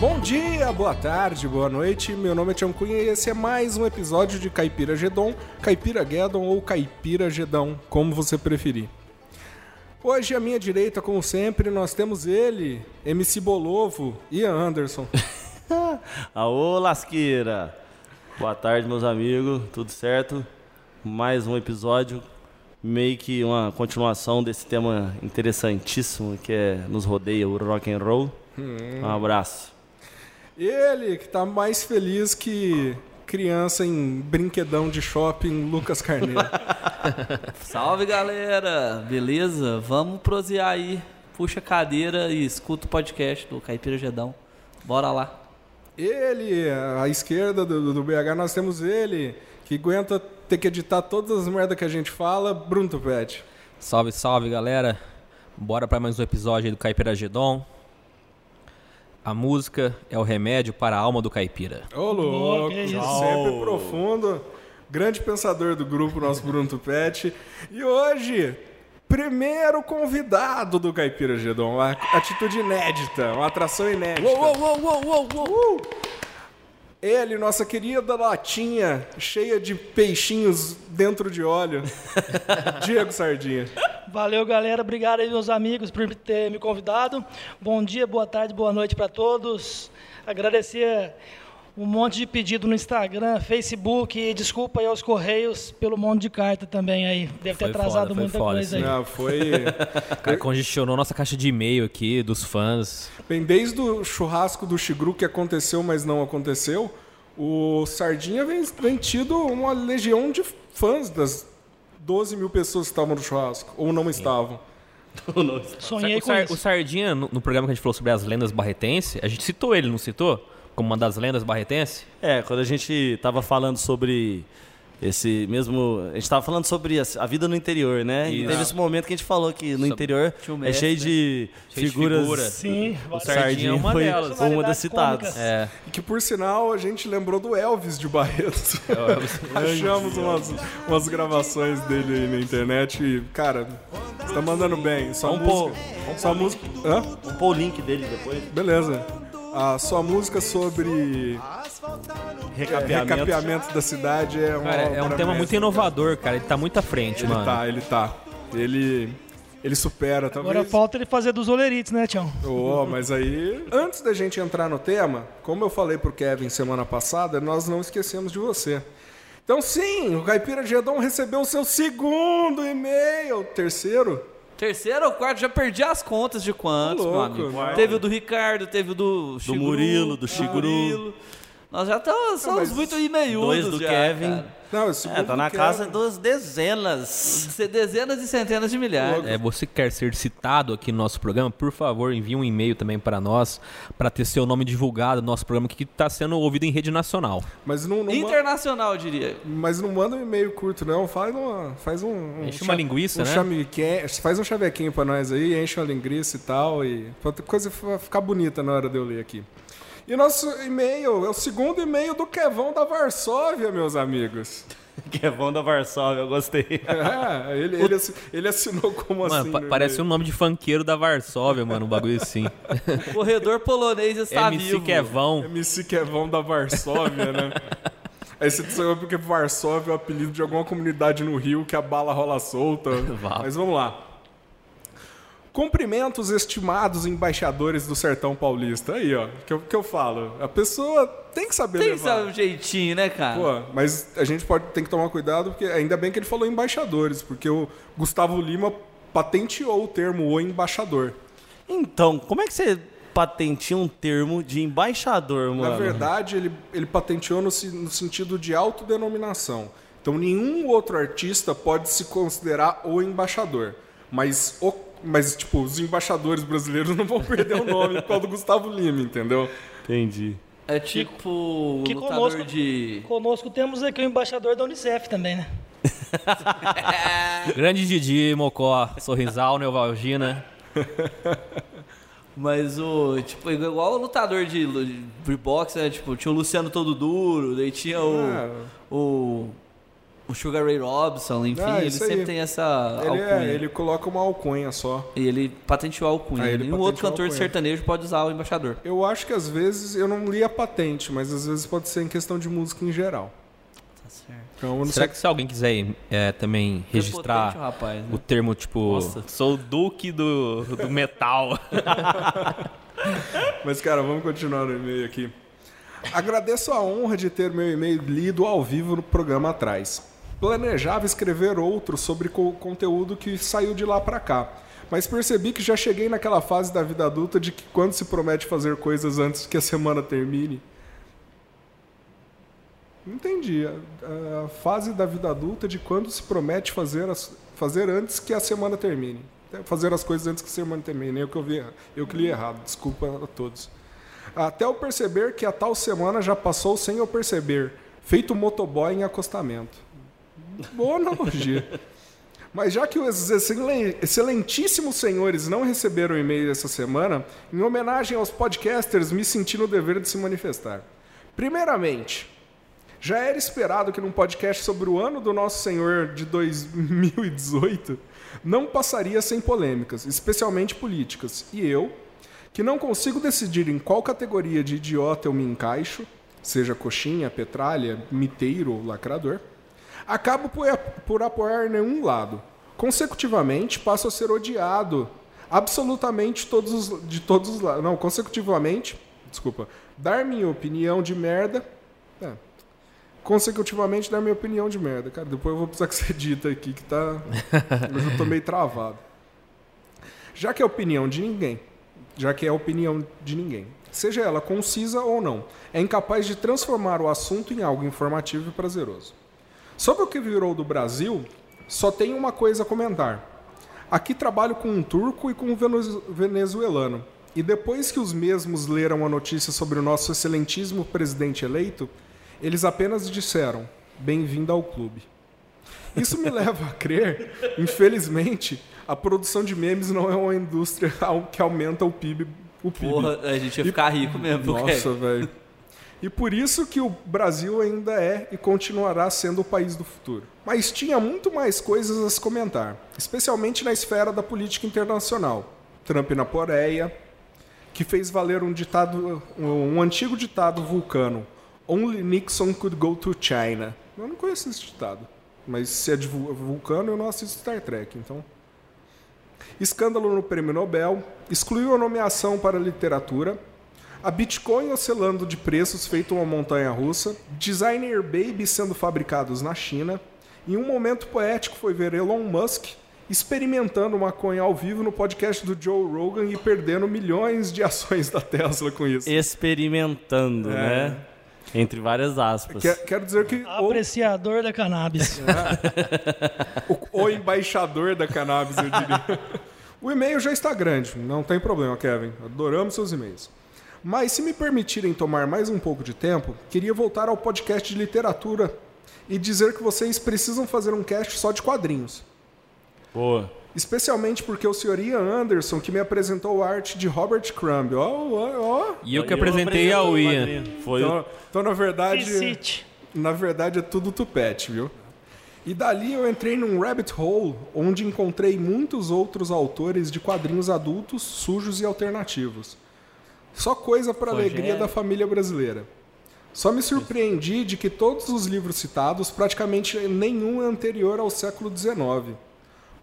Bom dia, boa tarde, boa noite. Meu nome é Tião Cunha e esse é mais um episódio de Caipira Gedon, Caipira Guedon ou Caipira Gedão, como você preferir. Hoje, à minha direita, como sempre, nós temos ele, MC Bolovo, Ian Anderson. Aô, lasqueira! Boa tarde, meus amigos, tudo certo? Mais um episódio, meio que uma continuação desse tema interessantíssimo que é nos rodeia o rock and roll. Um abraço. Ele que tá mais feliz que criança em brinquedão de shopping, Lucas Carneiro. Salve galera, beleza? Vamos prosear aí. Puxa a cadeira e escuta o podcast do Caipira Gedão. Bora lá. Ele, à esquerda do, do BH, nós temos ele, que aguenta ter que editar todas as merdas que a gente fala, Bruno Tupete. Salve, salve, galera. Bora para mais um episódio aí do Caipira Gedon. A música é o remédio para a alma do caipira. Ô, louco, sempre profundo. Grande pensador do grupo, nosso Bruno Tupete. E hoje, primeiro convidado do Caipira Gedon. Uma atitude inédita, uma atração inédita. Uou, uou, uou, uou, uou. Ele, nossa querida latinha, cheia de peixinhos dentro de óleo. Diego Sardinha. Valeu, galera. Obrigado aí, meus amigos, por ter me convidado. Bom dia, boa tarde, boa noite para todos. Agradecer um monte de pedido no Instagram, Facebook e desculpa aí aos Correios pelo monte de carta também aí. Deve ter Foi atrasado foda, muita foda, coisa sim. aí. Não, foi. Cara congestionou nossa caixa de e-mail aqui, dos fãs. Bem, desde o churrasco do Chigru que aconteceu, mas não aconteceu, o Sardinha vem, vem tido uma legião de fãs das 12 mil pessoas que estavam no churrasco, ou não estavam. Sonhei o, com Sar- isso. o Sardinha, no, no programa que a gente falou sobre as lendas barretenses, a gente citou ele, não citou? Como uma das lendas barretenses? É, quando a gente tava falando sobre esse mesmo. A gente tava falando sobre a, vida no interior, né? E Isso. teve esse momento que a gente falou que no Sobre- interior um é mestre, cheio né? de Cheio de figuras. figura. Sim, várias- Sardinha é uma foi delas. uma das citadas. É. E que, por sinal, a gente lembrou do Elvis de Barreto. Achamos umas, umas gravações dele aí na internet e, cara, você tá mandando bem. Sua Vamos música. Sua música. Hã? Vamos pôr o link dele depois. Beleza. A sua música sobre é, Recapeamento. recapeamento da cidade é uma. Cara, é um tema muito mestra. inovador, cara. Ele tá muito à frente, Ele mano. tá, ele tá. Ele. Ele supera, talvez. Agora falta ele fazer dos olerites, né, Tião? Oh, mas aí, antes da gente entrar no tema, como eu falei pro Kevin semana passada, nós não esquecemos de você. Então, sim, o Caipira Gedon recebeu o seu segundo e-mail, terceiro. Terceiro ou quarto, já perdi as contas de quantos, meu amigo. Teve o do Ricardo, teve o do Chigru, Murilo, do Chigru. Nós já estamos, somos mas muito e-mailhudos dois do já, Kevin. cara. Não, É, tá na casa das dezenas. Ser Dezenas e centenas de milhares. É, você que quer ser citado aqui no nosso programa, por favor, envie um e-mail também para nós, para ter seu nome divulgado no nosso programa, que está sendo ouvido em rede nacional. Mas não, não, Internacional, eu diria. mas não manda um e-mail curto, não. Faz, uma, faz um. um Enche uma linguiça, um né? faz um chavequinho pra nós aí, enche uma linguiça e tal. E pra outra coisa fi- ficar bonita na hora de eu ler aqui. E nosso e-mail é o segundo e-mail do Kevão da Varsóvia, meus amigos. Kevão da Varsóvia, eu gostei. É, ele, ele, ele assinou como Mano, assim? pa- no parece um e-mail? nome de funkeiro da Varsóvia, mano, um bagulho assim. Corredor polonês está MC vivo. Kevão. MC Kevão da Varsóvia, né? Aí você sabe porque Varsóvia é o apelido de alguma comunidade no Rio que a bala rola solta. Mas vamos lá. Cumprimentos estimados embaixadores do sertão paulista. Aí, ó, que eu, que eu falo. A pessoa tem que saber Tem que levar. saber o jeitinho, né, cara? Pô, mas a gente pode tem que tomar cuidado, porque ainda bem que ele falou embaixadores, porque o Gustavo Lima patenteou o termo o embaixador. Então, como é que você patenteia um termo de embaixador, mano? Na verdade, ele, ele patenteou no, no sentido de autodenominação. Então, nenhum outro artista pode se considerar o embaixador. Mas, o, mas tipo, os embaixadores brasileiros não vão perder o nome por causa do Gustavo Lima, entendeu? Entendi. É tipo que lutador conosco- de... Conosco temos aqui o embaixador da Unicef também, né? Grande Didi, Mocó, Sorrisal, Neuvalgina. Mas o, tipo, igual o lutador de, lu- de boxe, né? Tipo, tinha o Luciano Todo Duro, daí tinha o... Ah. O... o Sugar Ray Robson, enfim, Ah, ele sempre aí. tem essa Ele, alcunha. é, ele coloca uma alcunha só. E ele patenteou a alcunha. Ah, ele Nenhum outro cantor de alcunha. sertanejo pode usar o embaixador. Eu acho que às vezes, eu não li a patente, mas às vezes pode ser em questão de música em geral. Tá certo. Então, eu não Será sei que se alguém quiser é, também registrar o rapaz, né? o termo tipo, Nossa. sou o duque do, do metal. Mas, cara, vamos continuar no e-mail aqui. Agradeço a honra de ter meu e-mail lido ao vivo no programa atrás. Planejava escrever outro sobre co- conteúdo que saiu de lá pra cá. Mas percebi que já cheguei naquela fase da vida adulta de que quando se promete fazer coisas antes que a semana termine. Entendi. A, a fase da vida adulta de quando se promete fazer, as, fazer antes que a semana termine. É, Fazer as coisas antes que a semana termine. Eu que, eu vi, eu que li errado. Desculpa a todos. Até eu perceber que a tal semana já passou sem eu perceber. Feito motoboy em acostamento. Boa analogia. Mas já que os excelen- excelentíssimos senhores não receberam e-mail essa semana, em homenagem aos podcasters, me senti no dever de se manifestar. Primeiramente, já era esperado que num podcast sobre o ano do Nosso Senhor de 2018 não passaria sem polêmicas, especialmente políticas. E eu, que não consigo decidir em qual categoria de idiota eu me encaixo, seja coxinha, petralha, miteiro ou lacrador, acabo por, por apoiar nenhum lado. Consecutivamente, passo a ser odiado absolutamente todos os, de todos os lados. Não, consecutivamente, desculpa, dar minha opinião de merda. É, consecutivamente dar minha opinião de merda. Cara, depois eu vou precisar que você edita aqui, que tá. Mas eu tô meio travado. Já que é opinião de ninguém, já que é opinião de ninguém, seja ela concisa ou não, é incapaz de transformar o assunto em algo informativo e prazeroso. Sobre o que virou do Brasil, só tenho uma coisa a comentar. Aqui trabalho com um turco e com um venezu- venezuelano. E depois que os mesmos leram a notícia sobre o nosso excelentíssimo presidente eleito, eles apenas disseram: bem-vindo ao clube. Isso me leva a crer, infelizmente, a produção de memes não é uma indústria que aumenta o PIB. O PIB. Porra, a gente ia ficar rico mesmo. Nossa, velho. E por isso que o Brasil ainda é e continuará sendo o país do futuro. Mas tinha muito mais coisas a se comentar, especialmente na esfera da política internacional. Trump na Coreia, que fez valer um ditado, um antigo ditado vulcano: Only Nixon could go to China. Eu não conheço esse ditado, mas se é de vul- vulcano eu não assisto Star Trek, então. Escândalo no Prêmio Nobel, excluiu a nomeação para literatura, a Bitcoin oscilando de preços feito uma montanha russa, designer baby sendo fabricados na China, e um momento poético foi ver Elon Musk experimentando maconha ao vivo no podcast do Joe Rogan e perdendo milhões de ações da Tesla com isso. Experimentando, É. né? Entre várias aspas. Quer- quero dizer que o, Apreciador da cannabis. o, o embaixador da cannabis, eu diria. O e-mail já está grande, não tem problema, Kevin. Adoramos seus e-mails. Mas se me permitirem tomar mais um pouco de tempo, queria voltar ao podcast de literatura e dizer que vocês precisam fazer um cast só de quadrinhos. Boa. Especialmente porque o senhor Ian Anderson que me apresentou a arte de Robert Crumb. Ó, ó, ó. E eu que Eu apresentei ao o Ian. Foi Então, então, na verdade, Visite. na verdade é tudo tupete, viu? E dali eu entrei num rabbit hole onde encontrei muitos outros autores de quadrinhos adultos, sujos e alternativos. Só coisa para alegria Rogério. da família brasileira. Só me surpreendi de que todos os livros citados, praticamente nenhum é anterior ao século XIX.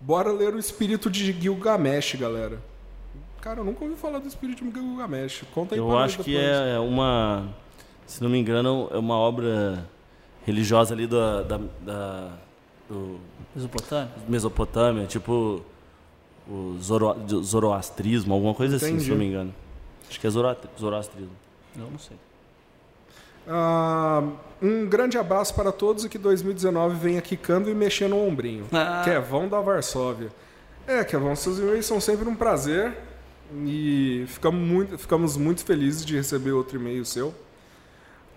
Bora ler o Espírito de Gilgamesh, galera. Cara, eu nunca ouvi falar do Espírito de Gilgamesh. Conta aí Eu acho que depois. é uma, se não me engano, é uma obra religiosa ali da, da, da- do Mesopotâmia? Mesopotâmia, tipo o zoro, zoroastrismo, alguma coisa assim, Entendi. se não me engano. Acho que é zoro, zoroastrismo. Eu não sei. Ah, um grande abraço para todos e que 2019 venha quicando e mexendo o ombrinho. Ah. Kevão da Varsóvia. É, Kevão, seus e-mails são sempre um prazer e ficamos muito, ficamos muito felizes de receber outro e-mail seu.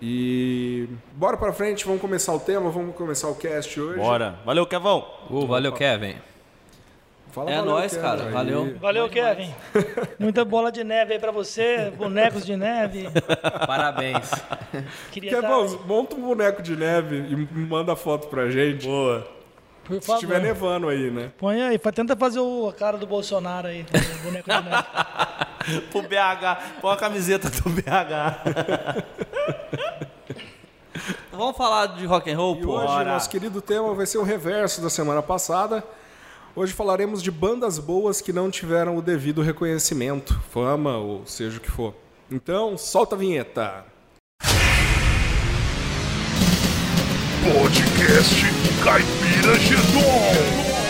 E bora pra frente, vamos começar o tema, vamos começar o cast hoje. Bora. Valeu, Kevão. Uh, valeu, Kevin. Fala É valeu, nóis, Kevin, cara. aí. Valeu. Valeu, Kevin. Muita bola de neve aí pra você, bonecos de neve. Parabéns. Queria Kevin, dar, monta um boneco de neve e manda foto pra gente. Boa. por Se estiver favor. nevando aí, né? Põe aí, tenta fazer o, a cara do Bolsonaro aí, o boneco de neve. Pro BH, põe a camiseta do BH. Vamos falar de rock and roll, E pô? hoje, nosso querido tema vai ser o reverso da semana passada. Hoje falaremos de bandas boas que não tiveram o devido reconhecimento, fama ou seja o que for. Então, solta a vinheta. Podcast Caipira Gedon.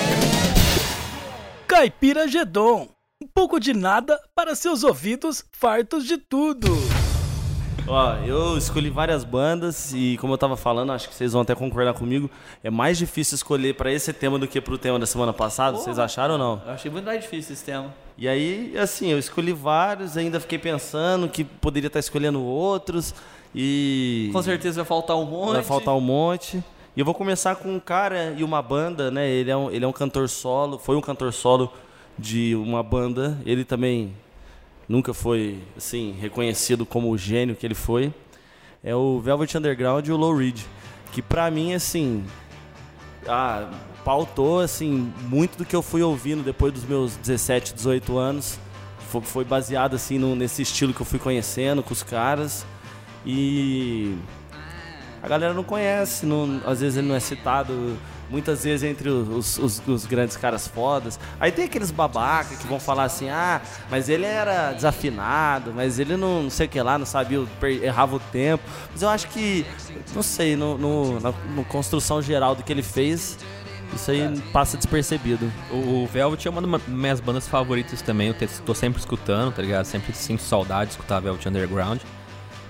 Caipira Gedon. Um pouco de nada para seus ouvidos fartos de tudo. Ó, eu escolhi várias bandas e como eu tava falando, acho que vocês vão até concordar comigo, é mais difícil escolher pra esse tema do que pro tema da semana passada, vocês acharam ou não? Eu achei muito mais difícil esse tema. E aí, assim, eu escolhi vários, ainda fiquei pensando que poderia estar escolhendo outros e Com certeza vai faltar um monte. vai faltar um monte. E eu vou começar com um cara e uma banda, né? Ele é um, ele é um cantor solo, foi um cantor solo de uma banda. Ele também nunca foi, assim, reconhecido como o gênio que ele foi. É o Velvet Underground e o Low Reed. Que pra mim, assim, pautou, assim, muito do que eu fui ouvindo depois dos meus 17, 18 anos. Foi, foi baseado, assim, no- nesse estilo que eu fui conhecendo com os caras. E a galera não conhece, não- às vezes ele não é citado, muitas vezes entre os, os- os grandes caras fodas. Aí tem aqueles babaca que vão falar assim, ah, mas ele era desafinado, mas ele não, não sei o que lá, não sabia, errava o tempo. Mas eu acho que, não sei, no, no- na no construção geral do que ele fez, isso aí passa despercebido. O, o Velvet é uma das minhas bandas favoritas também. Eu tô sempre escutando, tá ligado? Sempre sinto saudade de escutar Velvet Underground.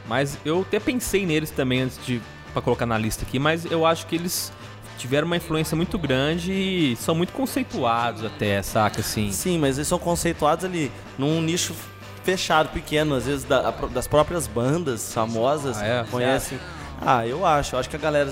Mas eu até pensei neles também antes de pra colocar na lista aqui, mas eu acho que eles tiveram uma influência muito grande e são muito conceituados até, saca assim. Sim, mas eles são conceituados ali num nicho fechado, pequeno, às vezes da- das próprias bandas famosas Ah, é? Conhecem. Ah, eu acho. Eu acho que a galera.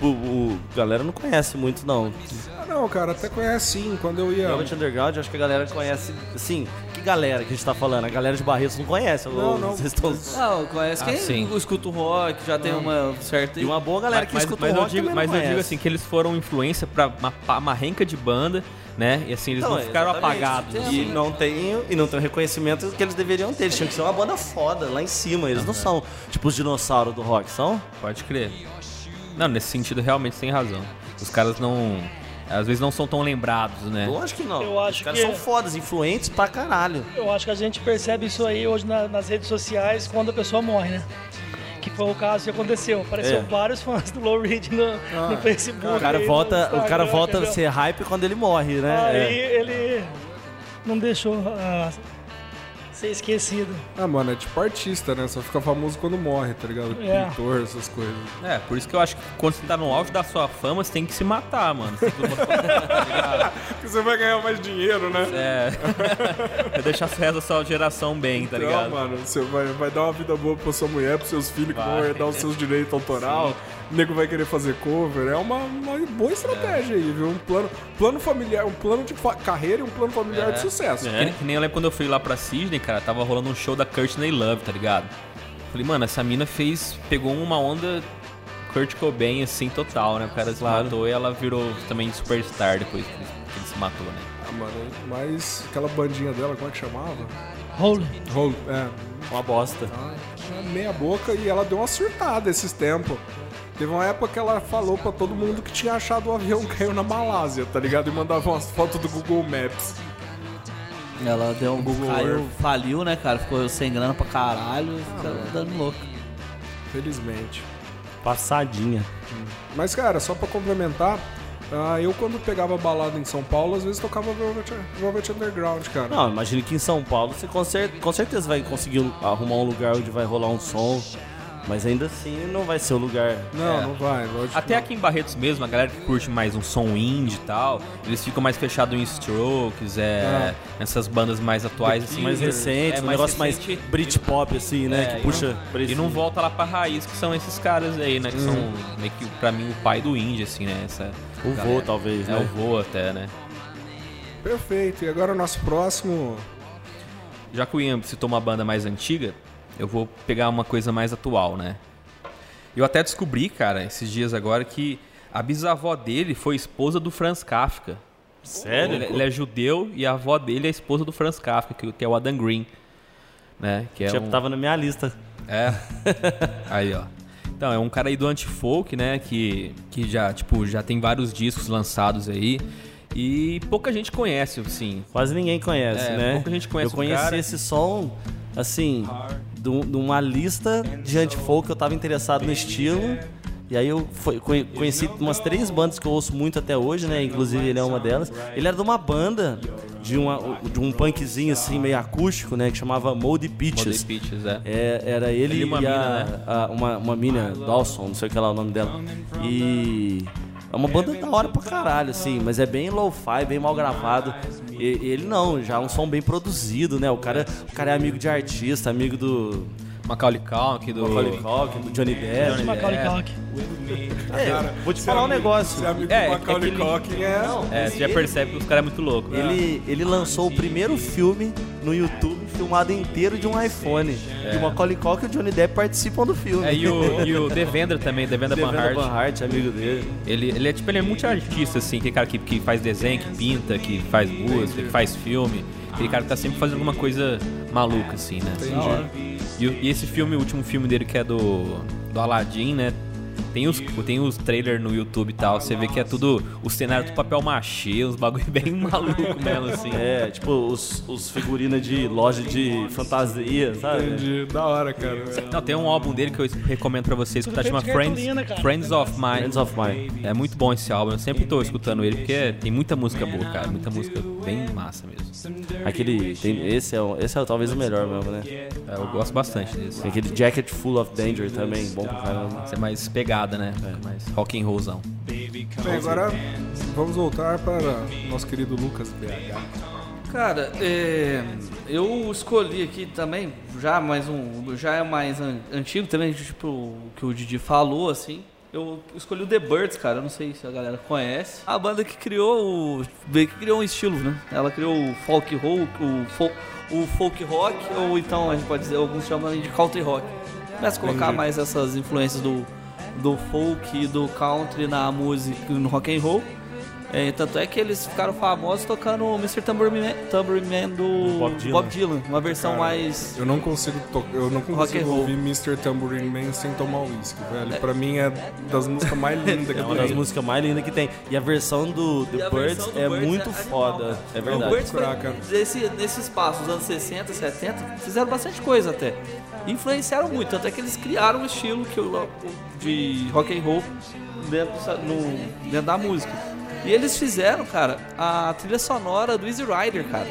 O, o- a galera não conhece muito, não. Ah, não, cara, até conhece sim. Quando eu ia. Velvet Underground, eu acho que a galera conhece. Assim, que galera que a gente tá falando? A galera de Barretos não conhece. Não, ou não. Vocês estão. Não, conhece Ah, quem sim. escuta o rock, já tem uma certa... E uma boa galera que mas escuta mas o eu rock digo, também mas não eu digo assim que eles foram influência pra uma, uma renca de banda, né? E assim eles Então, não ficaram exatamente. apagados. E não tem e não tem o reconhecimento que eles deveriam ter. Eles tinham que ser uma banda foda lá em cima. Eles não são tipo os dinossauros do rock, são? Pode crer. Não, nesse sentido realmente tem razão. Os caras não. Às vezes não são tão lembrados, né? Lógico que não. Eu acho Os caras que- são fodas, influentes pra caralho. Eu acho que a gente percebe isso aí hoje na- nas redes sociais quando a pessoa morre, né? Que foi o caso que aconteceu. Apareceu É. vários fãs do Low Reed no, no Facebook. O cara volta, o cara volta a ser hype quando ele morre, né? Aí É. ele não deixou ah, ser esquecido. Ah, mano, é tipo artista, né? Só fica famoso quando morre, tá ligado? É. Pintor, essas coisas. É, por isso que eu acho que quando você tá no auge da sua fama, você tem que se matar, mano. Você que Porque você vai ganhar mais dinheiro, né? é. Vai deixar essa da sua geração bem, tá Então, ligado? mano, você vai, vai dar uma vida boa pra sua mulher, pros seus filhos que vão Vai. herdar os seus direitos autoral. O nego vai querer fazer cover. É uma, uma boa estratégia aí, viu? Um plano, plano familiar, um plano de fa- carreira e um plano familiar de sucesso. Que, que nem eu lembro quando eu fui lá pra Sydney, cara, tava rolando um show da Courtney Love, tá ligado? Falei, mano, essa mina fez. pegou uma onda Kurt Cobain, assim, total, né? O cara se matou e ela virou também superstar depois que ele, que ele se matou, né? Ah, mano, mas aquela bandinha dela, como é que chamava? Holy. Roll, é, Uma bosta. Ah, meia boca e ela deu uma surtada esses tempos. Teve uma época que ela falou pra todo mundo que tinha achado o avião que caiu na Malásia, tá ligado? E mandava umas fotos do Google Maps. Ela deu um Google caiu, Earth. faliu, né, cara? Ficou sem grana pra caralho, ficou dando louco. Felizmente. Passadinha. Mas, cara, só pra complementar, ah, eu quando pegava balada em São Paulo, às vezes tocava Velvet, Velvet Underground, cara. Não, imagino que em São Paulo você com, cer- com certeza vai conseguir um- arrumar um lugar onde vai rolar um som. Mas ainda assim não vai ser o lugar. Não, É. não vai, lógico. Até aqui em Barretos mesmo, a galera que curte mais um som indie e tal, eles ficam mais fechados em Strokes, é, nessas bandas mais atuais, assim. mais recente, é, um negócio mais recente. Britpop, assim, né? É, que e puxa não- E não volta lá pra raiz, que são esses caras aí, né? Que são meio que, pra mim, o pai do indie, assim, né? Essa O galera. vô, talvez, É, né? o vô até, né? Perfeito. E agora o nosso próximo. Já que o Ian citou uma banda mais antiga, eu vou pegar uma coisa mais atual, né? Eu até descobri, cara, esses dias agora, que a bisavó dele foi esposa do Franz Kafka. Sério? Ele, ele é judeu e a avó dele é esposa do Franz Kafka, que, que é o Adam Green. Né? Que é Já um... tava na minha lista. É. Aí, ó. Então, é um cara aí do anti-folk, né? Que, que já, tipo, já tem vários discos lançados aí. E pouca gente conhece, assim. Quase ninguém conhece, É, né? pouca gente conhece Eu conheci esse som, assim, um- de uma lista de anti-folk, eu tava interessado no estilo. E aí eu foi- conhe- conheci umas três bandas que eu ouço muito até hoje, né? Inclusive ele é uma delas. Ele era de uma banda, de, uma, de um punkzinho assim, meio acústico, né? Que chamava Moldy Beaches. Moldy Peaches, é. É, era ele Ele e uma e a, mina, né? a- uma, uma mina, Dawson, não sei o que lá é o nome dela. E é uma banda da hora pra caralho, assim, mas é bem lo-fi, bem mal gravado. E, ele não, já é um som bem produzido, né? O cara, o cara é amigo de artista, amigo do Macaulay Culkin, do... Macaulay Culkin, do Johnny Depp. Macaulay É. Culkin. É, vou te falar um negócio. Ser amigo É, do é Macaulay que ele- Culkin é. É, você já percebe que os caras é muito louco. Ele, ele lançou o primeiro filme no YouTube filmado inteiro de um iPhone. E o Macaulay Culkin e o Johnny Depp participam do filme. É, e o, e o Devendra também, Devendra Van Devendra Hart. Van Hart, amigo dele. Ele, ele é tipo, ele é muito artista, assim, aquele cara que, que faz desenho, que pinta, que faz música, que faz filme. Aquele cara que tá sempre fazendo alguma coisa maluca, assim, né? E, e esse filme, o último filme dele que é do, do Aladdin, né? Tem os, tem os trailers no YouTube e tal, você vê que é tudo o cenário do papel machê, uns bagulho bem maluco mesmo, assim. É, tipo, os, os figurinos de loja de fantasia, sabe? Entendi. Da hora, cara. Não, tem um álbum dele que eu recomendo pra vocês tá feito chama Friends. Friends of Mine. Friends of Mine. É muito bom esse álbum, eu sempre tô escutando ele porque tem muita música boa, cara, muita música bem massa mesmo. Aquele. Tem, esse, é, esse é talvez o melhor mesmo, né? É, eu gosto bastante desse. Tem aquele Jacket Full of Danger também, bom pra caramba. Esse é mais pegada, né? Mais rock and rollzão. Bem, agora vamos voltar para nosso querido Lucas BH. Cara, é, eu escolhi aqui também, já mais um, já é mais an- antigo também, tipo o que o Didi falou, assim. Eu escolhi o The Birds, cara, eu não sei se a galera conhece. A banda que criou o, que criou um estilo, né? Ela criou o folk rock, o, fo- o folk rock, ou então a gente pode dizer, alguns chamam de country rock. Começa a colocar mais essas influências do, do folk e do country na música, no rock and roll. É, tanto é que eles ficaram famosos tocando o Mr. Tambourine Man, Tambourine Man do Bob Dylan. Bob Dylan, uma versão mais. Eu não consigo eu não consigo ouvir Mr. Tambourine Man sem tomar uísque, velho. Pra mim é das músicas mais lindas que É uma das tem. músicas mais lindas que tem. E a versão do The Birds do é Birds muito é foda. animal. É O verdade. Birds foi fraca. desse, nesse espaço, dos anos 60, 70, fizeram bastante coisa até. Influenciaram muito, até que eles criaram um estilo que eu, de rock and roll dentro, no, dentro da música. E eles fizeram, cara, a trilha sonora do Easy Rider, cara.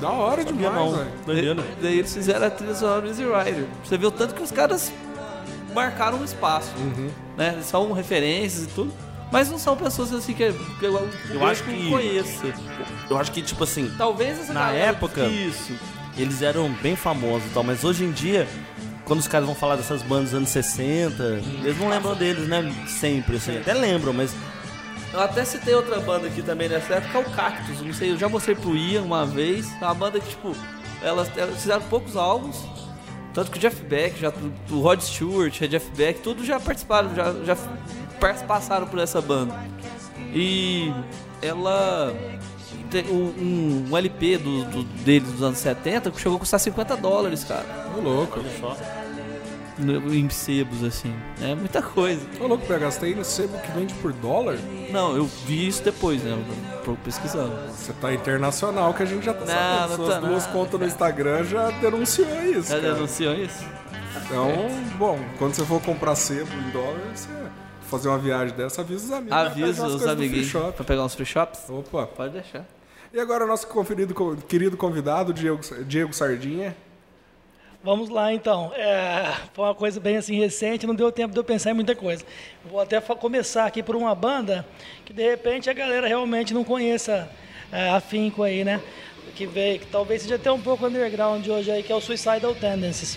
Da hora demais, Não, velho. doideira. E- Daí eles fizeram a trilha sonora do Easy Rider. Você vê o tanto que os caras marcaram um espaço. Né? Eles são referências e tudo. Mas não são pessoas assim que, que eu, Eu acho que- conheço. Eu acho que, tipo assim, Talvez essa Na época- Isso. eles eram bem famosos e tal, mas hoje em dia, quando os caras vão falar dessas bandas dos anos 60, eles não lembram deles, né? Sempre, assim. Até lembram, mas Eu até citei outra banda aqui também nessa época, o Cactus. Não sei, eu já mostrei pro Ian uma vez. É uma banda que, tipo, elas, elas fizeram poucos álbuns. Tanto que o Jeff Beck, já, o Rod Stewart, a Jeff Beck, tudo já participaram, já, já passaram por essa banda. E ela tem um, um LP do, do, deles dos anos 70 que chegou a custar 50 dólares, cara. Louco. No- Em sebos, assim. É muita coisa. Ô louco, PH, você tem sebo que vende por dólar? Não, eu vi isso depois, né? pro- Pesquisando. Você tá internacional que a gente já tá Não, sabendo. não Suas tá duas não. contas no Instagram já denunciou isso, Já cara. denunciou isso? Então, bom, quando você for comprar sebo em dólar, você fazer uma viagem dessa, avisa os amigos. Avisa os amiguinhos pra pegar uns free shops? Opa. Pode deixar. E agora nosso conferido, querido convidado, Diego, Diego Sardinha. Vamos lá então. É, foi uma coisa bem assim recente, não deu tempo de eu pensar em muita coisa. Vou até começar aqui por uma banda que de repente a galera realmente não conheça é, afinco aí, né? Que veio, que talvez seja até um pouco underground hoje aí, que é o Suicidal Tendencies.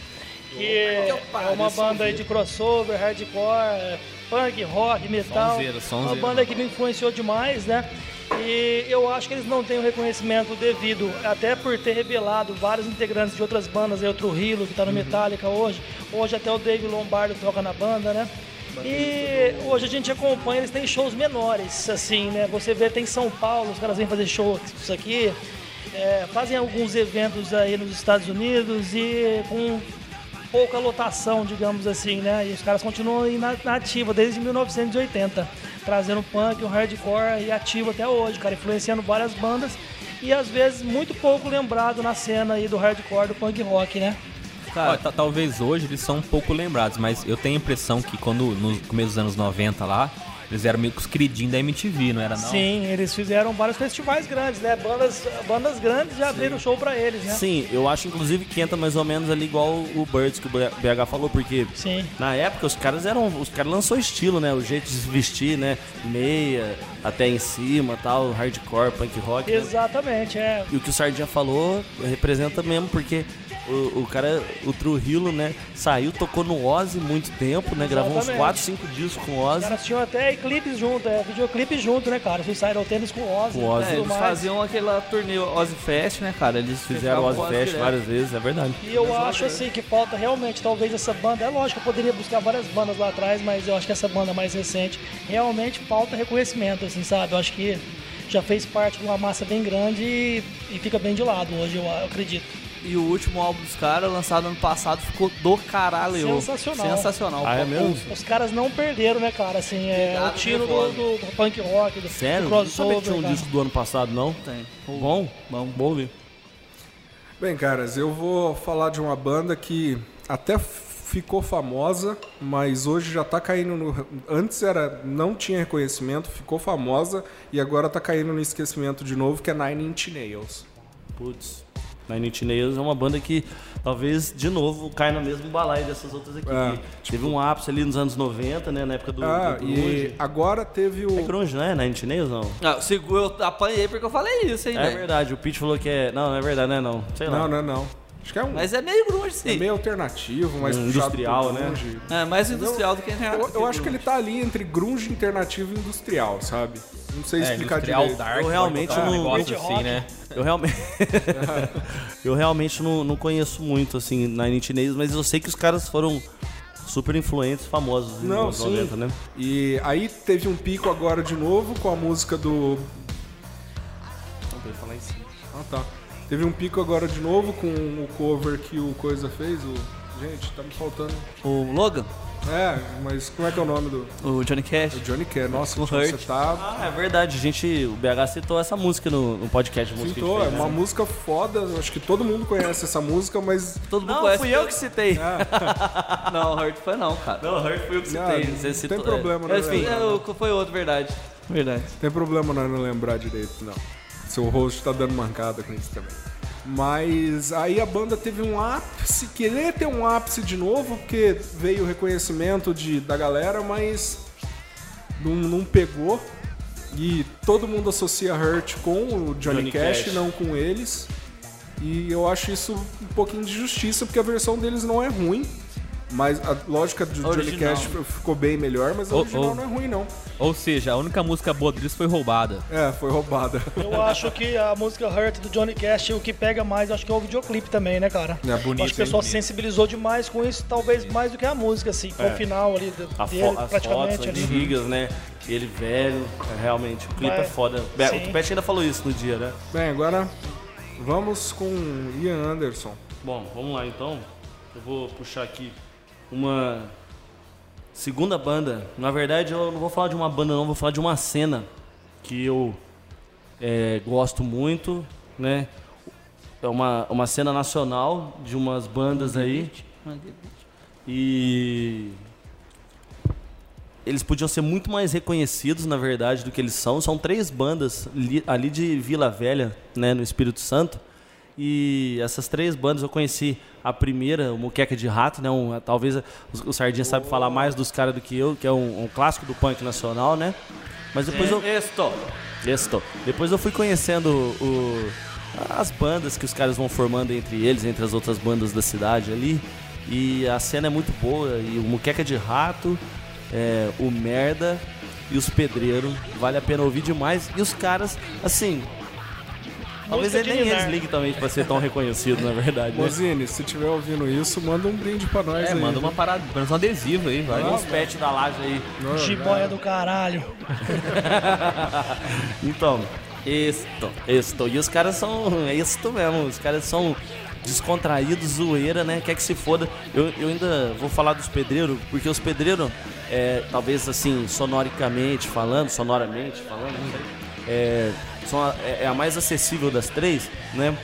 Que é uma banda aí de crossover, hardcore, é, punk, rock, metal. Sonzeira, sonzeira. Uma banda que me influenciou demais, né? E eu acho que eles não têm o reconhecimento devido, até por ter revelado vários integrantes de outras bandas, aí o Trujillo, que está no Metallica hoje. Hoje até o Dave Lombardo toca na banda, né? E hoje a gente acompanha, eles têm shows menores, assim, né? Você vê, tem São Paulo, os caras vêm fazer show isso aqui, é, fazem alguns eventos aí nos Estados Unidos e com pouca lotação, digamos assim, né? E os caras continuam na, na ativa desde 1980, trazendo punk, o hardcore e ativo até hoje, cara, influenciando várias bandas e às vezes muito pouco lembrado na cena aí do hardcore, do punk rock, né? Cara, talvez hoje eles são um pouco lembrados, mas eu tenho a impressão que quando no começo dos anos 90 lá, eles eram meio que os queridinhos da MTV, não era não? Sim, eles fizeram vários festivais grandes, né? Bandas, bandas grandes já abriram show pra eles, né? Sim, eu acho inclusive que entra mais ou menos ali igual o Birds que o BH falou, porque Sim. na época os caras eram. Os caras lançou estilo, né? O jeito de se vestir, né? Meia, até em cima tal, hardcore, punk rock. né? Exatamente, é. E o que o Sardinha falou representa mesmo, porque o, o cara, o Trujillo, né, saiu, tocou no Ozzy muito tempo, né? Gravou uns Exatamente. 4, 5 discos com o Os Ozzy. caras tinham até clipes junto, é, videoclipe junto, né, cara? Suicidal Tênis com o Ozzy. Com o Ozzy. e é, eles mais. faziam aquela turnê Ozzy Fest, né, cara? Eles Fizeram o Ozzy Fest direto. várias vezes, é verdade. E eu acho assim que falta realmente, talvez essa banda. É lógico, eu poderia buscar várias bandas lá atrás, mas eu acho que essa banda mais recente realmente falta reconhecimento, assim, sabe? Eu acho que já fez parte de uma massa bem grande e, e fica bem de lado hoje, eu, eu acredito. E o último álbum dos caras, lançado ano passado, ficou do caralho. Sensacional. Sensacional. Ah, é mesmo? Os caras não perderam, né, cara? Assim, é o tiro do, do- do punk rock, do, Sério? do Não sabia que crossover. tinha um cara. disco do ano passado, não? Tem. Bom? Bom. Bom ouvir. Bem, caras, eu vou falar de uma banda que até ficou famosa, mas hoje já tá caindo no. Antes era não tinha reconhecimento, ficou famosa e agora tá caindo no esquecimento de novo, que é Nine Inch Nails. Putz. Nine Inch Nails é uma banda que talvez, de novo, cai no mesmo balaio dessas outras aqui. É, que Teve um ápice ali nos anos 90, né? Na época do, ah, do e grunge. agora teve É o. grunge, não é? Nine Inch Nails, não? Ah, eu apanhei porque eu falei isso, hein, É verdade, o Pete falou que é... Não, não é verdade, não é não. Sei lá. Não, não, não. Acho que é um. Mas é meio grunge, sim. é meio alternativo, mais Um industrial, né? grunge. É, mais industrial do que Eu, eu acho que ele tá ali entre grunge alternativo e industrial, sabe? Não sei É, explicar industrial direito. dark, Eu realmente um não- negócio Hard assim, né? Eu realmente... eu realmente não, não conheço muito, assim, Inch Nails, mas eu sei que os caras foram super influentes, famosos Não, sim. 90, né? E aí teve um pico agora de novo com a música do. Não que falar em cima. Ah tá. Teve um pico agora de novo com o cover que o Coisa fez. O... Gente, tá me faltando. O Logan, É, mas como é que é o nome do. o Johnny Cash. O Johnny Kerr. Nossa, Com você Hurt. tá. Ah, é verdade, a gente... O BH citou essa música no, no podcast de música Pintou, é fez, uma né? música foda. Acho que todo mundo conhece essa música, mas. Todo mundo Não, conhece. fui eu que citei. Não, Hurt foi não, cara. Não, Hurt foi eu que Não, citei. não Você tem citou, problema, né, Enfim, velho? é, o- foi outro, verdade. Verdade. Tem problema nós não lembrar direito, não. Seu host tá dando mancada com isso também. Mas aí a banda teve um ápice, querer ter um ápice de novo, porque veio o reconhecimento de, da galera, mas não, não pegou. E todo mundo associa Hurt com o Johnny, Johnny Cash, Cash. não com eles. E eu acho isso um pouquinho de justiça, porque a versão deles não é ruim. Mas a lógica do Johnny Original. Cash ficou bem melhor, mas a Ô, original ô. não é ruim, não. Ou seja, a única música boa deles foi roubada. É, foi roubada. Eu acho que a música Hurt do Johnny Cash, o que pega mais, acho que é o videoclipe também, né, cara? É bonito, acho que o pessoal se sensibilizou demais com isso, talvez mais do que a música, assim, com o final ali de- A dele, fo as praticamente fotos ali. antigas, né? Ele velho, é, realmente, o clipe é, É, foda. Sim. O Tupete ainda falou isso no dia, né? Bem, agora vamos com Ian Anderson. Bom, vamos lá então. Eu vou puxar aqui uma segunda banda. Na verdade, eu não vou falar de uma banda, não, vou falar de uma cena que eu é, gosto muito, né? É uma, uma cena nacional de umas bandas aí. E eles podiam ser muito mais reconhecidos, na verdade, do que eles são. São três bandas li- ali de Vila Velha, né, no Espírito Santo. E essas três bandas eu conheci a primeira, o Muqueca de Rato, né? Um, talvez o, Sardinha sabe falar mais dos caras do que eu, que é um, um clássico do punk nacional, né? Mas depois eu. Esto. Esto. Depois eu fui conhecendo o- as bandas que os caras vão formando entre eles, entre as outras bandas da cidade ali. E a cena é muito boa. E o Muqueca de Rato, é, o Merda e os pedreiros. Vale a pena ouvir demais. E os caras, assim. Talvez ele nem eles liguem também pra ser tão reconhecido, na verdade. Né? Mozine, se estiver ouvindo isso, manda um brinde pra nós É, aí. manda uma parada, pelo menos um adesivo aí, vai. Uns pets da laje aí. Jiboia do caralho. Então, isto, isto. E os caras são. É isto mesmo. Os caras são descontraídos, zoeira, né? Quer que se foda. Eu, eu ainda vou falar dos pedreiros, porque os pedreiros, é, talvez assim, sonoricamente falando, sonoramente falando, não sei, é, são a, é a mais acessível das três, né?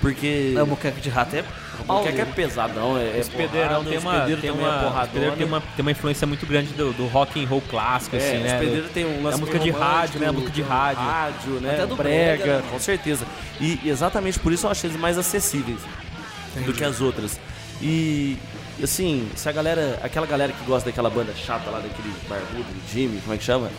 Porque. É, o moqueca de rato é o que é, que é pesadão, é, é tem uma, tem é uma, pedreiros tem uma, tem uma influência muito grande do, do rock and roll clássico, É, assim, né? pedreiros tem um da lance música meio de rádio, né? A música de rádio. rádio, né? Até do brega, brega, né? com certeza. E exatamente por isso eu achei eles mais acessíveis do que as outras. E assim, se a galera, aquela galera que gosta daquela banda chata lá daquele barbudo, Jimmy, como é que chama?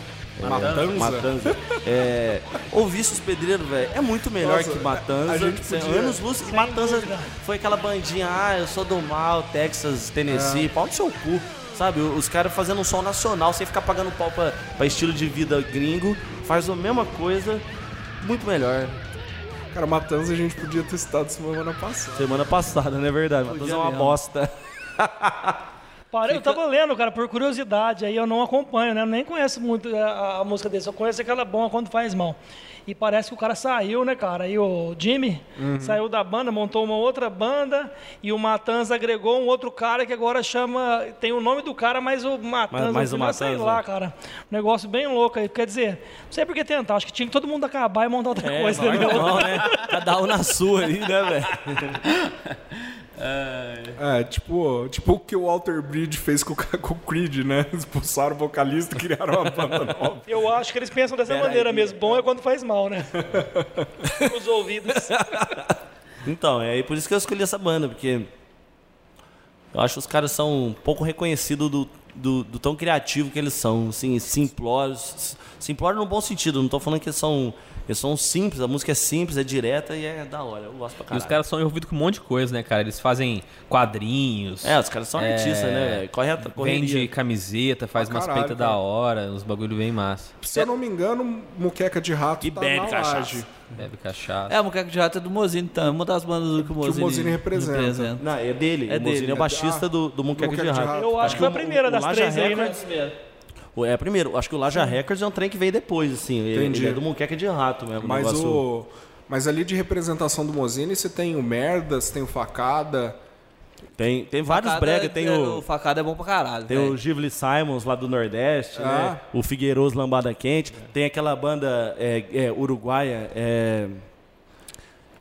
Matanza? Matanza. É, ouvisse os pedreiros, velho, é muito melhor Nossa, que Matanza. a gente Sem podia- Anos luz. E Matanza foi aquela bandinha, ah, eu sou do mal, Texas, Tennessee, É. pau no seu cu. Sabe, os caras fazendo um som nacional, sem ficar pagando pau pra, pra estilo de vida gringo, faz a mesma coisa, muito melhor. Cara, Matanza a gente podia ter citado semana passada. Semana passada, não é verdade? Matanza é uma bosta. Parei, Eu tava lendo, cara, por curiosidade, aí eu não acompanho, né? Eu nem conheço muito a, a música desse, eu conheço aquela boa quando faz mal. E parece que o cara saiu, né, cara? E o Jimmy saiu da banda, montou uma outra banda e o Matanza agregou um outro cara que agora chama. Tem o nome do cara, mas o Matanza. Mas- mas o final, Sei Matanza. lá, cara. Um negócio bem louco aí. Quer dizer, não sei por que tentar, acho que tinha que todo mundo acabar e montar outra É, coisa, mão, né? Cada um na sua ali, né, velho? É, tipo, tipo o que o Walter Bridge fez com, com o Creed, né? Expulsaram o vocalista e criaram uma banda nova. Eu acho que eles pensam dessa Pera maneira aí. mesmo. Bom é quando faz mal, né? Os ouvidos. Então, é por isso que eu escolhi essa banda, porque eu acho que os caras são um pouco reconhecidos do, do, do tão criativo que eles são, assim, simplórios. Simplórios no bom sentido, não tô falando que eles são. Eles são simples, a música é simples, é direta e é da hora. Eu gosto pra E caralho. os caras são envolvidos com um monte de coisa, né, cara? Eles fazem quadrinhos. É, os caras são é, artistas, né? Corre a Vende camiseta, faz Pra umas caralho, peitas da hora, uns bagulho bem massa. Se eu não me engano, Muqueca de Rato E tá bebe na cachaça. laje. Bebe cachaça. É, a moqueca de rato é do Mozini, então. Uma das bandas do que o Mozini, Mozini representa. Não, é dele. É o Mozini dele. é o baixista Ah, do, do Moonqueca de de Rato. Rato. Eu acho que foi a primeira o das três aí, né? O- É, primeiro, acho que o Laja Records é um trem que veio depois, assim. Entendi. ele é do Moonqueca de Rato mesmo. Mas negócio- o. Mas ali de representação do Mozini, você tem o Merdas, tem o Facada. Tem, tem vários Facada brega, é- tem é, o... facada é bom pra caralho. Tem velho. o Givli Simons lá do Nordeste, Ah. né? O Figueiroso Lambada Quente. Tem aquela banda é, é, uruguaia, é,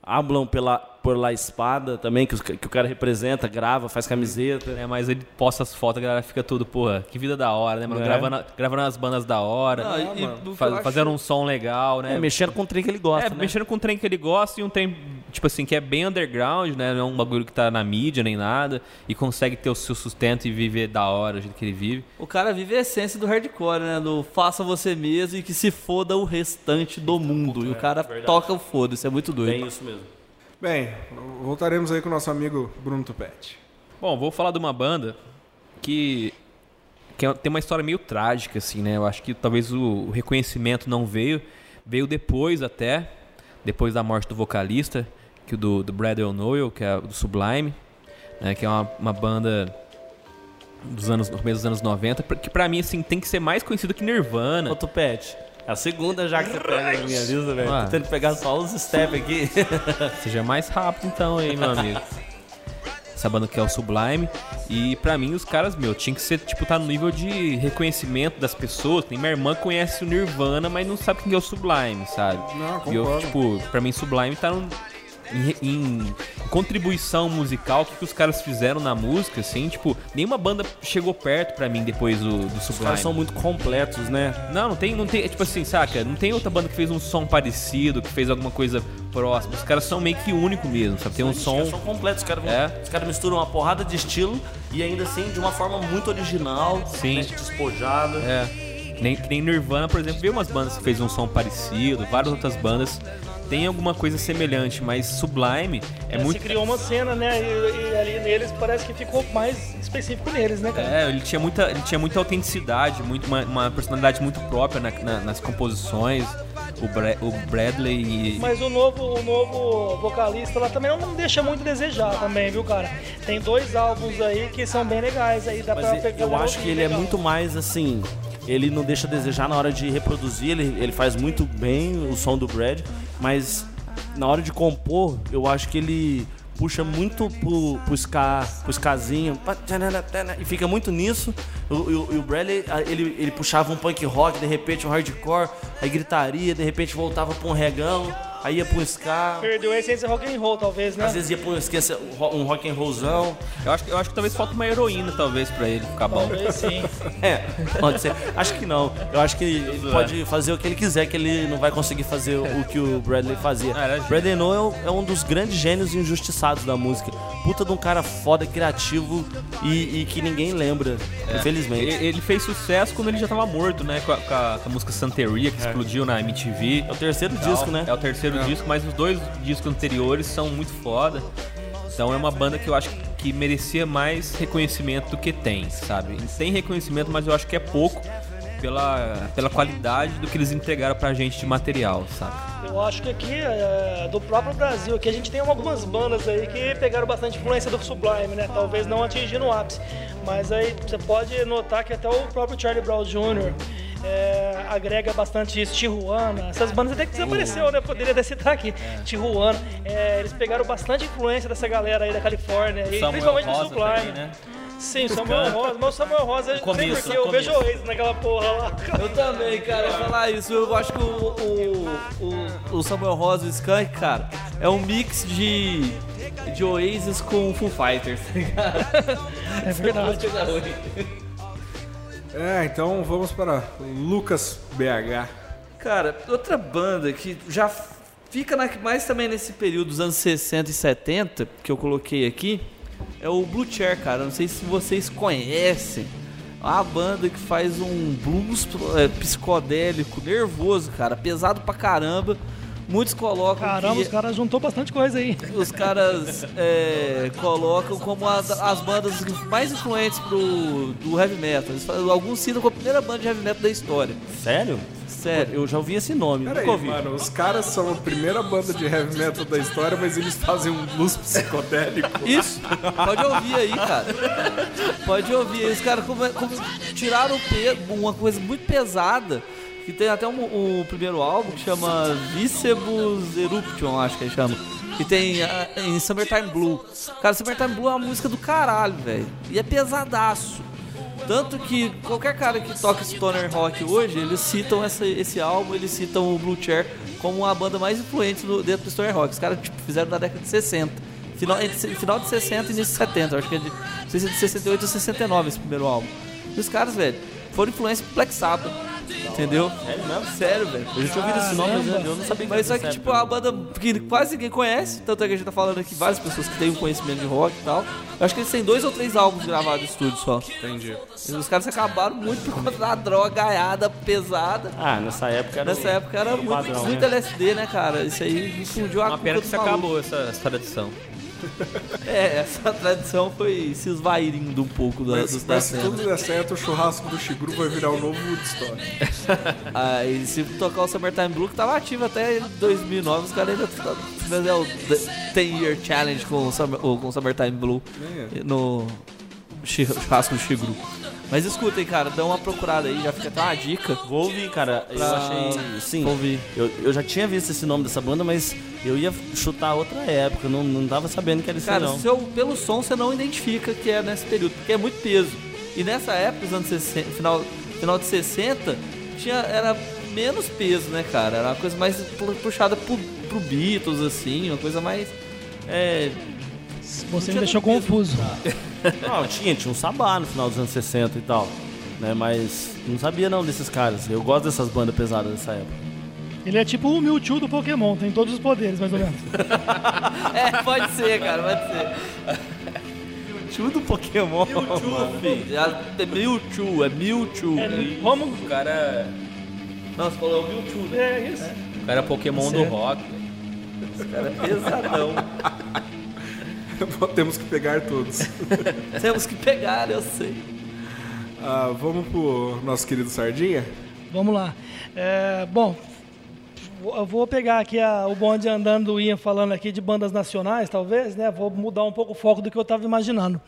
Hablam pela, por La Espada também, que, os que o cara representa, grava, faz camiseta. É, mas ele posta as fotos, a galera fica tudo, porra, que vida da hora, né, mano? É. Gravando, gravando as bandas da hora, Não, e- e mano. do que fa- eu acho- fazendo um som legal, né? É, mexendo com o trem que ele gosta, É, né? mexendo com um trem que ele gosta e um trem, tipo assim, que é bem underground, né? Não é um bagulho que tá na mídia nem nada. E consegue ter o seu sustento e viver da hora, do jeito que ele vive. O cara vive a essência do hardcore, né? Do faça você mesmo e que se foda o restante do mundo. E o cara toca o foda, isso é muito doido. Bem isso mesmo. Bem, voltaremos aí com o nosso amigo Bruno Tupete. Bom, vou falar de uma banda que, que é- tem uma história meio trágica, assim, né? Eu acho que talvez o, reconhecimento não veio. Veio depois até, depois da morte do vocalista, que o do, do Brad O'Neill, que é do Sublime, né? Que é uma, uma banda dos anos, no começo dos anos 90, que pra mim, assim, tem que ser mais conhecido que Nirvana. Ô, Tupete, é a segunda já que você pega na minha lista, velho. Ah. Tô tentando pegar só os steps aqui. Seja mais rápido então aí, meu amigo. Essa banda que é o Sublime. E pra mim, os caras, meu, tinha que ser, tipo, tá no nível de reconhecimento das pessoas. Tem minha irmã que conhece o Nirvana, mas não sabe quem é o Sublime, sabe? Não, E eu, concordo. tipo, pra mim, Sublime tá num- em, em contribuição musical, o que, que os caras fizeram na música, assim, tipo, nenhuma banda chegou perto pra mim depois do, do Os Sublime. caras são muito completos, né? Não, não tem, não tem, é tipo assim, saca? Não tem outra banda que fez um som parecido, que fez alguma coisa próxima. Os caras são meio que único mesmo, sabe? Tem um Os som. caras são completos, os caras, vão- É. os caras misturam uma porrada de estilo e ainda assim de uma forma muito original, Sim. né, despojada. É. Nem, nem Nirvana, por exemplo, veio umas bandas que fez um som parecido, várias outras bandas. Tem alguma coisa semelhante, mas Sublime é, Se muito. criou uma cena, né? E, e ali neles parece que ficou mais específico neles, né, cara? É, ele tinha muita, ele tinha muita autenticidade, muito, uma, uma personalidade muito própria na- na- nas composições. O, Bra- o Bradley e. Mas o novo, o novo vocalista lá também não deixa muito a desejar também, viu, cara? Tem dois álbuns aí que são bem legais aí, dá Mas pra pegar eu acho que ele é legal. muito mais assim. Ele não deixa a desejar na hora de reproduzir, ele, ele faz muito bem o som do Brad, mas na hora de compor, eu acho que ele puxa muito pro, pro ska, pro skazinho, e fica muito nisso. O- E o, e o Bradley, ele, ele puxava um punk rock, de repente um hardcore, aí gritaria, de repente voltava pra um regão, aí ia pro ska, Perdeu a essência rock and roll, talvez, né? às vezes ia pro esquece, um rock and rollzão. Eu acho, que- eu acho que talvez falta uma heroína, talvez, pra ele ficar bom. Talvez sim. É, pode ser. Acho que não. Eu acho que ele pode fazer o que ele quiser, que ele não vai conseguir fazer o que o Bradley fazia. Ah. Bradley Noel é um dos grandes gênios injustiçados da música. Puta de um cara foda, criativo e, e que ninguém lembra, infelizmente. Ele, ele fez sucesso quando ele já tava morto, né? Com a, com a- com a música Santeria, que explodiu na MTV. É o terceiro disco, né? É o terceiro disco, mas os dois discos anteriores são muito foda. Então é uma banda que eu acho que merecia mais reconhecimento do que tem, sabe? Tem reconhecimento, mas eu acho que é pouco pela, pela qualidade do que eles entregaram pra gente de material, sabe? Eu acho que aqui, é, do próprio Brasil, aqui a gente tem algumas bandas aí que pegaram bastante influência do Sublime, né? Talvez não atingindo o ápice. Mas aí você pode notar que até o próprio Charlie Brown Jr. é, agrega bastante isso, Tijuana, essas bandas até que desapareceu, né? Poderia até citar aqui. Tijuana, é, eles pegaram bastante influência dessa galera aí da Califórnia, e principalmente do Sublime. né? Sim, Samuel Rosa, mas o Samuel Rosa, não sei começo, porque eu vejo ex naquela porra lá. Eu também, cara, ia falar isso. Eu acho que o, o, o, o Samuel Rosa e o Skank, cara, é um mix de, de Oasis com Foo Fighters. tá ligado? É verdade. É, então vamos para Lucas BH. Cara, outra banda que já fica na- mais também nesse período dos anos 60 e 70, que eu coloquei aqui, é o Blue Chair, cara. Não sei se vocês conhecem. É uma banda que faz um blues é, psicodélico, nervoso, cara, pesado pra caramba. Muitos colocam Caramba, que os caras juntou bastante coisa aí. os caras é, colocam como as, as bandas mais influentes pro, do heavy metal. Eles falam- alguns citam como a primeira banda de heavy metal da história. Sério? Sério, eu já ouvi esse nome, Peraí, nunca ouvi. mano, os caras são a primeira banda de heavy metal da história, mas eles fazem um blues psicodélico. Isso, pode ouvir aí, cara. Pode ouvir aí. Os caras come- come- tiraram o pe- uma coisa muito pesada. Que tem até um, um primeiro álbum que chama Vicebus Eruption, acho que ele chama. Que tem ah, em Summertime Blue. Cara, Summertime Blue é uma música do caralho, velho. E é pesadaço. Tanto que qualquer cara que toca Stoner Rock hoje, eles citam essa- esse álbum, eles citam o Blue Chair como a banda mais influente no- dentro do Stoner Rock. Os caras tipo, fizeram na década de 60. Final, final de 60 e início de 70. Eu acho que é de, é de 68 ou 69 esse primeiro álbum. E os caras, velho, foram influência pro Black Sabbath. Entendeu? Sério mesmo? Sério, velho. Eu já tinha ouvido esse nome, mas eu não sabia que Mas só que, tipo, a banda que quase ninguém conhece, tanto é que a gente tá falando aqui várias pessoas que têm um conhecimento de rock e tal. Eu acho que eles têm dois ou três álbuns gravados em estúdio só. Entendi. E os caras acabaram muito por conta da droga gaiada, pesada. Ah, nessa época era. Nessa época era muito, padrão, muito né? LSD, né, cara? Isso aí infundiu a Uma pena que se acabou essa, essa tradição. É, essa tradição foi se esvairindo um pouco da, Mas, dos mas se tudo der certo, o churrasco do Shiguru vai virar o novo Woodstock. Aí se tocar o Summertime Blue, que tava ativo até 2009, os caras ainda fizeram o 10 Year Challenge com o, Summer, com o Summertime Blue no chi- churrasco do Shigru. Mas escutem, cara, dá uma procurada aí, já fica até uma dica. Vou ouvir, cara. Eu Pra- achei. Sim, Vou ouvir. Eu, eu já tinha visto esse nome dessa banda, mas eu ia chutar outra época. Não, não tava sabendo que era isso, Cara, não. seu, pelo som você não identifica que é nesse período, porque é muito peso. E nessa época, os anos 60, final, final de 60, tinha, era menos peso, né, cara? Era uma coisa mais pu- puxada pro, pro Beatles, assim, uma coisa mais. É, Você me deixou confuso. Não, tinha, tinha um sabá no final dos anos 60 e tal. Né, mas não sabia não desses caras. Eu gosto dessas bandas pesadas dessa época. Ele é tipo o Mewtwo do Pokémon, tem todos os poderes, mais ou menos. é, pode ser, cara, pode ser. Tio do Pokémon. Mewtwo, filho. É Mewtwo, é Mewtwo. É, como? O cara, Não, você falou Mewtwo, né? É isso. o cara é Pokémon do Certo. rock. Esse cara é pesadão. Temos que pegar todos. Temos que pegar, eu sei. Ah, vamos pro nosso querido Sardinha? Vamos lá. É, bom, eu vou pegar aqui a- o bonde andando do Ian falando aqui de bandas nacionais, talvez, né? Vou mudar um pouco o foco do que eu estava imaginando.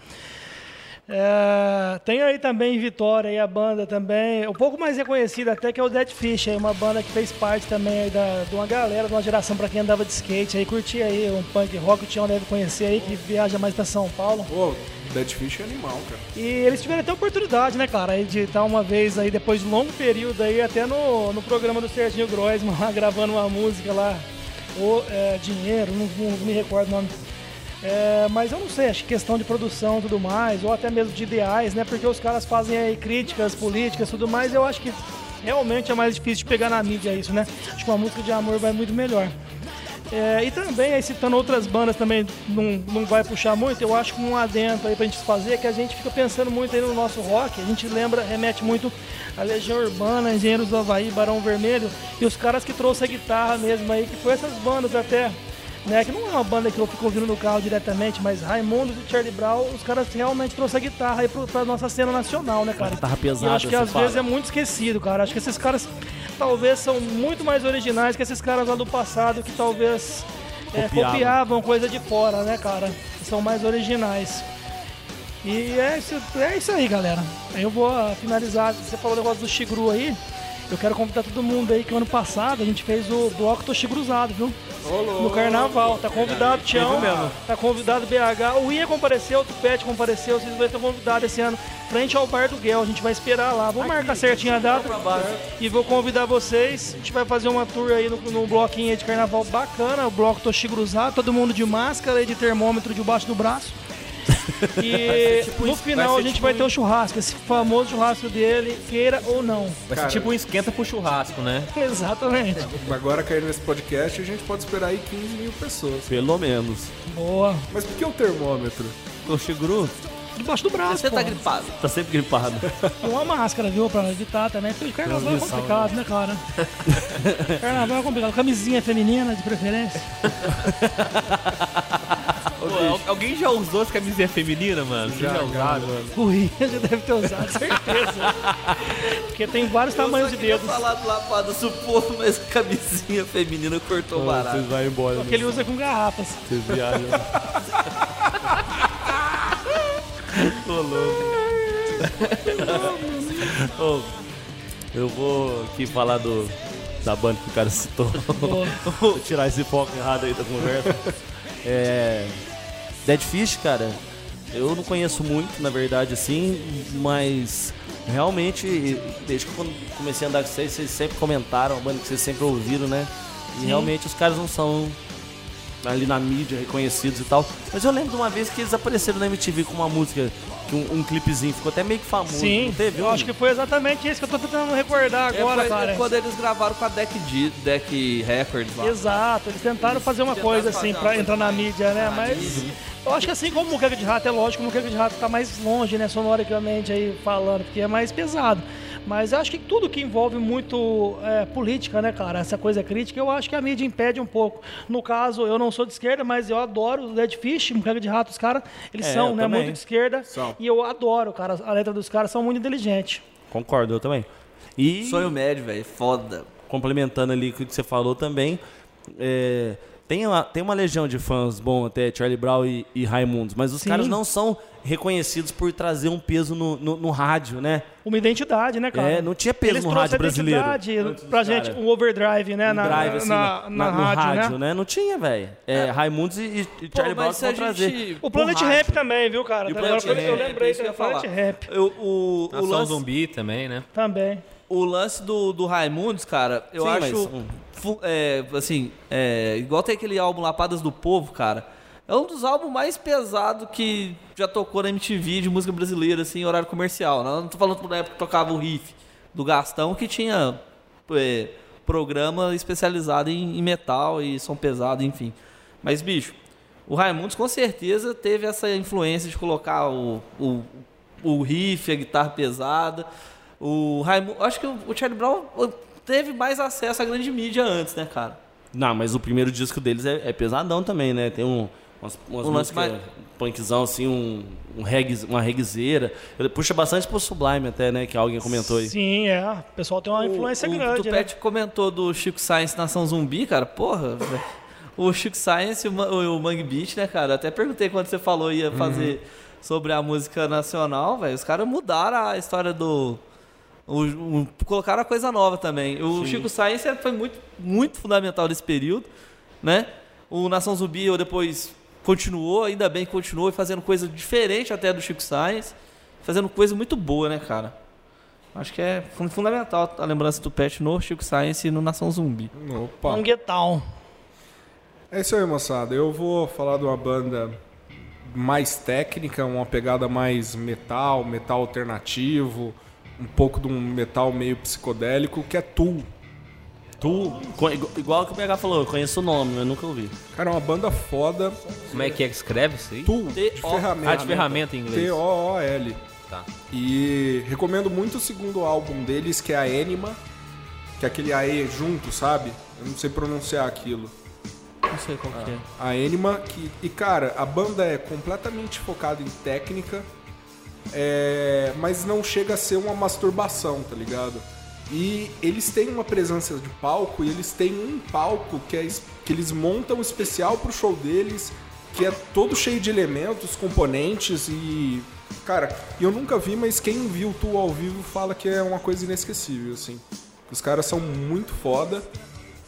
É, tem aí também em Vitória aí a banda também, um pouco mais reconhecida até que é o Dead Fish, aí uma banda que fez parte também aí da, de uma galera, de uma geração para quem andava de skate aí, curtia aí um punk rock, o Tião deve conhecer aí, que viaja mais para São Paulo. Pô, Dead Fish é animal, cara. E eles tiveram até a oportunidade, né, cara, aí de estar uma vez aí, depois de um longo período aí, até no, no programa do Serginho Groisman, lá, gravando uma música lá, o é, Dinheiro, não, não me recordo o nome. É, mas eu não sei, acho que questão de produção e tudo mais, ou até mesmo de ideais, né, porque os caras fazem aí críticas políticas e tudo mais, eu acho que realmente é mais difícil de pegar na mídia isso, né? Acho que uma música de amor vai muito melhor. É, e também, aí citando outras bandas também, não, não vai puxar muito, eu acho que um adendo aí pra gente fazer é que a gente fica pensando muito aí no nosso rock, a gente lembra, remete muito a Legião Urbana, Engenheiros do Havaí, Barão Vermelho, e os caras que trouxeram a guitarra mesmo aí, que foi essas bandas até, né, que não é uma banda que eu fico ouvindo no carro diretamente, mas Raimundo e Charlie Brown, os caras realmente trouxeram a guitarra aí pro, pra nossa cena nacional, né, cara? Guitarra E pesada, eu acho que às fala. vezes é muito esquecido, cara. Acho que esses caras talvez são muito mais originais que esses caras lá do passado que talvez é, Copiavam. copiavam coisa de fora, né, cara? São mais originais. E é isso, é isso aí, galera. Aí eu vou ah, finalizar. Você falou o negócio do Shigru aí. Eu quero convidar todo mundo aí que ano passado a gente fez o bloco Toshiguruzado, viu? No carnaval. Tá convidado Tião, tá convidado BH. O Ia compareceu, o Tupete compareceu, vocês dois estão convidados esse ano. Frente ao Bar do Guel, a gente vai esperar lá. Vou marcar certinho a data e vou convidar vocês. A gente vai fazer uma tour aí no, no bloquinho aí de carnaval bacana, o bloco Toshiguruzado, todo mundo de máscara e de termômetro debaixo do braço. E no final a gente vai ter o churrasco, esse famoso churrasco dele, queira ou não. Vai Cara. ser tipo um esquenta pro churrasco, né? Exatamente. Agora cair nesse podcast a gente pode esperar aí 15 mil pessoas. Pelo menos. Boa. Mas por que o termômetro? O Shiguru Debaixo do braço. Você tá pô. gripado. tá sempre gripado. E uma máscara, viu? Pra evitar também. Porque carnaval é complicado, né, cara? carnaval é complicado. Camisinha feminina, de preferência. Pô, al- alguém já usou essa camisinha feminina, mano? Você já, usaram? O Ian já deve ter usado, certeza. Porque tem vários tamanhos de dedos. falar do Lapada Suposto, mas a camisinha feminina cortou o barato. Vocês vão embora. Que ele usa com garrafas. Vocês viajam. Tô louco. Ô, eu vou aqui falar do, da banda que o cara citou. Vou tirar esse foco errado aí da conversa. É, Dead Fish, cara, eu não conheço muito, na verdade, assim, mas realmente, desde que eu comecei a andar com vocês, vocês sempre comentaram, a banda que vocês sempre ouviram, né? E realmente os caras não são ali na mídia reconhecidos e tal. Mas eu lembro de uma vez que eles apareceram na MTV com uma música, que um, um clipezinho, ficou até meio que famoso. Sim, não teve? eu acho que foi exatamente isso que eu tô tentando recordar É, agora, foi cara. quando eles gravaram com a Deck, Di- Deck Records lá. Exato, eles tentaram fazer uma Tentaram coisa fazer assim uma pra coisa entrar na mídia, né? Mas eu acho que assim como o Muqueca de Rato é lógico, o Muqueca de Rato tá mais longe, né, sonoricamente aí falando, porque é mais pesado. Mas eu acho que tudo que envolve muito é, política, né, cara, essa coisa crítica, eu acho que a mídia impede um pouco. No caso, eu não sou de esquerda, mas eu adoro o Dead Fish, Muqueca de Rato, os caras, eles É, são, né, também. muito de esquerda. São. E eu adoro, cara, a letra dos caras são muito inteligentes. Concordo, eu também. E Sonho médio, velho. Foda. complementando ali o que você falou também, é, tem, uma, tem uma legião de fãs bom até Charlie Brown e, e Raimundos, mas os Sim. caras não são reconhecidos por trazer um peso no, no, no rádio, né? Uma identidade, né, cara? É, não tinha peso Eles no rádio a brasileiro. dos pra gente, um overdrive, né, Um na, drive, assim, na, na no rádio, né? Não tinha, velho. É, Raimundos e, e Pô, Charlie Brown vão trazer. O Planet rádio- Rap também, viu, cara? E o Planet eu, eu Rap, lembrei é do. Planet Rap Eu- o, o, Nação lance, Zumbi também, né? também. O lance do, do Raimundos, cara, eu Sim, mas, acho. fu- é, assim, é, igual tem aquele álbum Lapadas do Povo, cara. É um dos álbuns mais pesados que já tocou na MTV de música brasileira, assim, em horário comercial. Não, não tô falando na época que tocava o riff do Gastão, que tinha é, programa especializado em, em metal e som pesado, enfim. Mas, bicho, o Raimundos com certeza teve essa influência de colocar o, o, o riff, a guitarra pesada. O Raimundo, acho que o Charlie Brown teve mais acesso à grande mídia antes, né, cara? Não, mas o primeiro disco deles é, é pesadão também, né? Tem um, umas, umas Um músicas punkzão, assim, um, um reggae, uma reguezeira. Ele puxa bastante pro Sublime até, né? Que alguém comentou aí. Sim, é. O pessoal tem uma influência o, grande, O né? Tupete comentou do Chico Science Nação Zumbi, cara. Porra, velho. O Chico Science e o, Ma- o Mangue Beat, né, cara? Até perguntei quando você falou ia fazer sobre a música nacional, velho. Os caras mudaram a história do. O- o- colocaram a coisa nova também. O Chico Science foi muito, muito fundamental nesse período, né? O Nação Zumbi eu depois continuou, ainda bem que continuou fazendo coisa diferente até do Chico Science. Fazendo coisa muito boa, né, cara? Acho que é fun- fundamental a lembrança do Pet no Chico Science e no Nação Zumbi. Opa. Manguetown. É isso aí, moçada. Eu vou falar de uma banda mais técnica, uma pegada mais metal, metal alternativo, um pouco de um metal meio psicodélico, que é Tool. Tu, co- igual- que o PH falou, eu conheço o nome, mas nunca ouvi. Cara, é uma banda foda. Como é que é que escreve isso aí? Tool, de ferramenta. Ah, de ferramenta em inglês. T-O-O-L. Tá. E recomendo muito o segundo álbum deles, que é a Anima, que é aquele AE junto, sabe? Eu não sei pronunciar aquilo. Não sei qual que é. A Anima, que, e cara, a banda é completamente focada em técnica, é, mas não chega a ser uma masturbação, tá ligado? E eles têm uma presença de palco e eles têm um palco que, é, que eles montam especial pro show deles, que é todo cheio de elementos, componentes e. Cara, eu nunca vi, mas quem viu tu ao vivo fala que é uma coisa inesquecível, assim. Os caras são muito foda.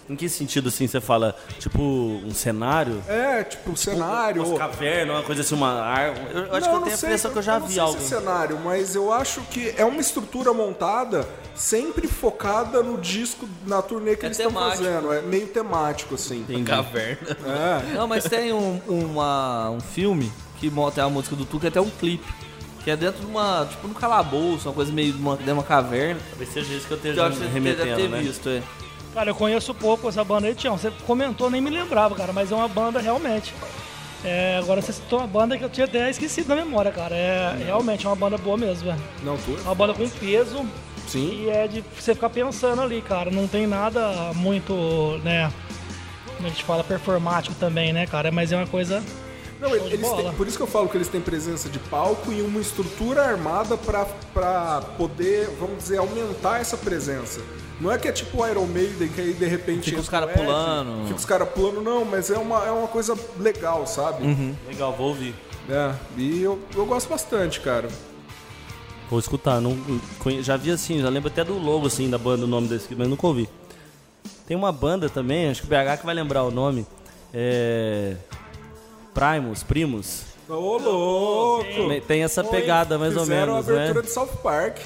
Em que sentido, assim, você fala, tipo, um cenário? É, tipo, cenário. Umas cavernas, uma coisa assim, uma árvore. Eu, eu acho Não, que eu não tenho a sei, impressão que eu já não vi sei algo. Se é cenário, mas eu acho que é uma estrutura montada sempre focada no disco, na turnê que É eles estão fazendo. É meio temático, assim. Entendi. Caverna. É. Não, mas tem um, uma- um filme que tem a música do Tuca, até um clipe. Que é dentro de uma, tipo, num calabouço, uma coisa meio de uma, dentro de uma caverna. Talvez seja isso que eu eu esteja acho que remetendo, deve ter né? visto, é. Cara, eu conheço pouco essa banda aí, Tião. Você comentou, nem me lembrava, cara, mas é uma banda realmente. É, agora você citou uma banda que eu tinha até esquecido na memória, cara. É realmente é uma banda boa mesmo, velho. Não, tu? É uma banda com peso Sim. e é de você ficar pensando ali, cara. Não tem nada muito, né? Como a gente fala, performático também, né, cara? Mas é uma coisa. Não, eles têm- por isso que eu falo que eles têm presença de palco e uma estrutura armada pra poder, vamos dizer, aumentar essa presença. Não é que é tipo o Iron Maiden, que aí de repente. Fica os entra o cara Ed, pulando. Fica os caras pulando, não, mas é uma, é uma coisa legal, sabe? Legal, vou ouvir. É, e eu, eu gosto bastante, cara. Vou escutar. Não, já vi assim, já lembro até do logo assim da banda, o nome desse, mas nunca ouvi. Tem uma banda também, acho que o BH que vai lembrar o nome. É. Primus, Primos. Ô, louco! Tem essa pegada mais ou Fizeram menos, a abertura né? de South Park.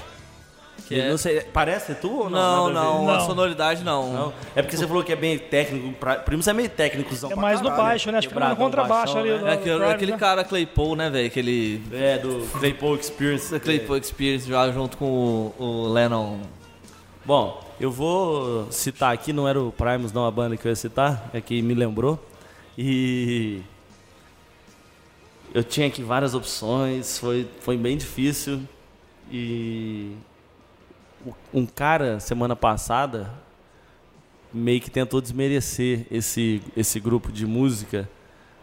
Que é- Não sei, parece tu ou Não, não? Ver? não, a Não. sonoridade não. Não? É porque você falou que é bem técnico. pra- Primos é meio técnico. É mais no baixo, né? Acho que no Quebradão, contrabaixo baixão, ali. né? do- É aquele, aquele né? cara Claypool, né, velho? Aquele É, do Claypool Experience. Claypool Experience já junto com o, o Lennon. Bom, eu vou citar aqui, não era o Primus, não a banda que eu ia citar, é que me lembrou. E. Eu tinha aqui várias opções, foi, foi bem difícil. E. o- Um cara, semana passada, meio que tentou desmerecer esse, esse grupo de música,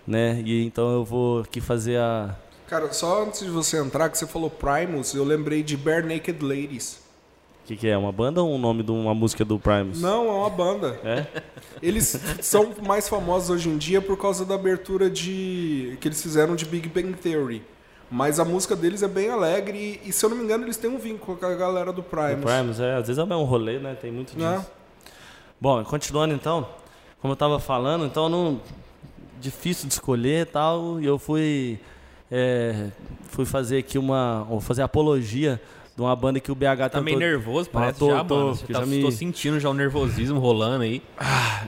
né? E então eu vou aqui fazer a. Cara, só antes de você entrar, que você falou Primus, eu lembrei de Bare Naked Ladies. O que, que é? Uma banda ou um nome de uma música do Primus? Não, é uma banda. É? Eles são mais famosos hoje em dia por causa da abertura de que eles fizeram de Big Bang Theory. Mas a música deles é bem alegre e, se eu não me engano, eles têm um vínculo com a galera do Primus. Do Primus, é. Às vezes é mesmo rolê, né? Tem muito disso. Né? Bom, continuando então, como eu tava falando, então não difícil de escolher e tal, e eu fui é, fui fazer aqui uma, fazer apologia de uma banda que o BH Tá meio tentou- nervoso, Ah, parece tô- já, tô, mano. Você tá, já me- Tô sentindo já o nervosismo rolando aí.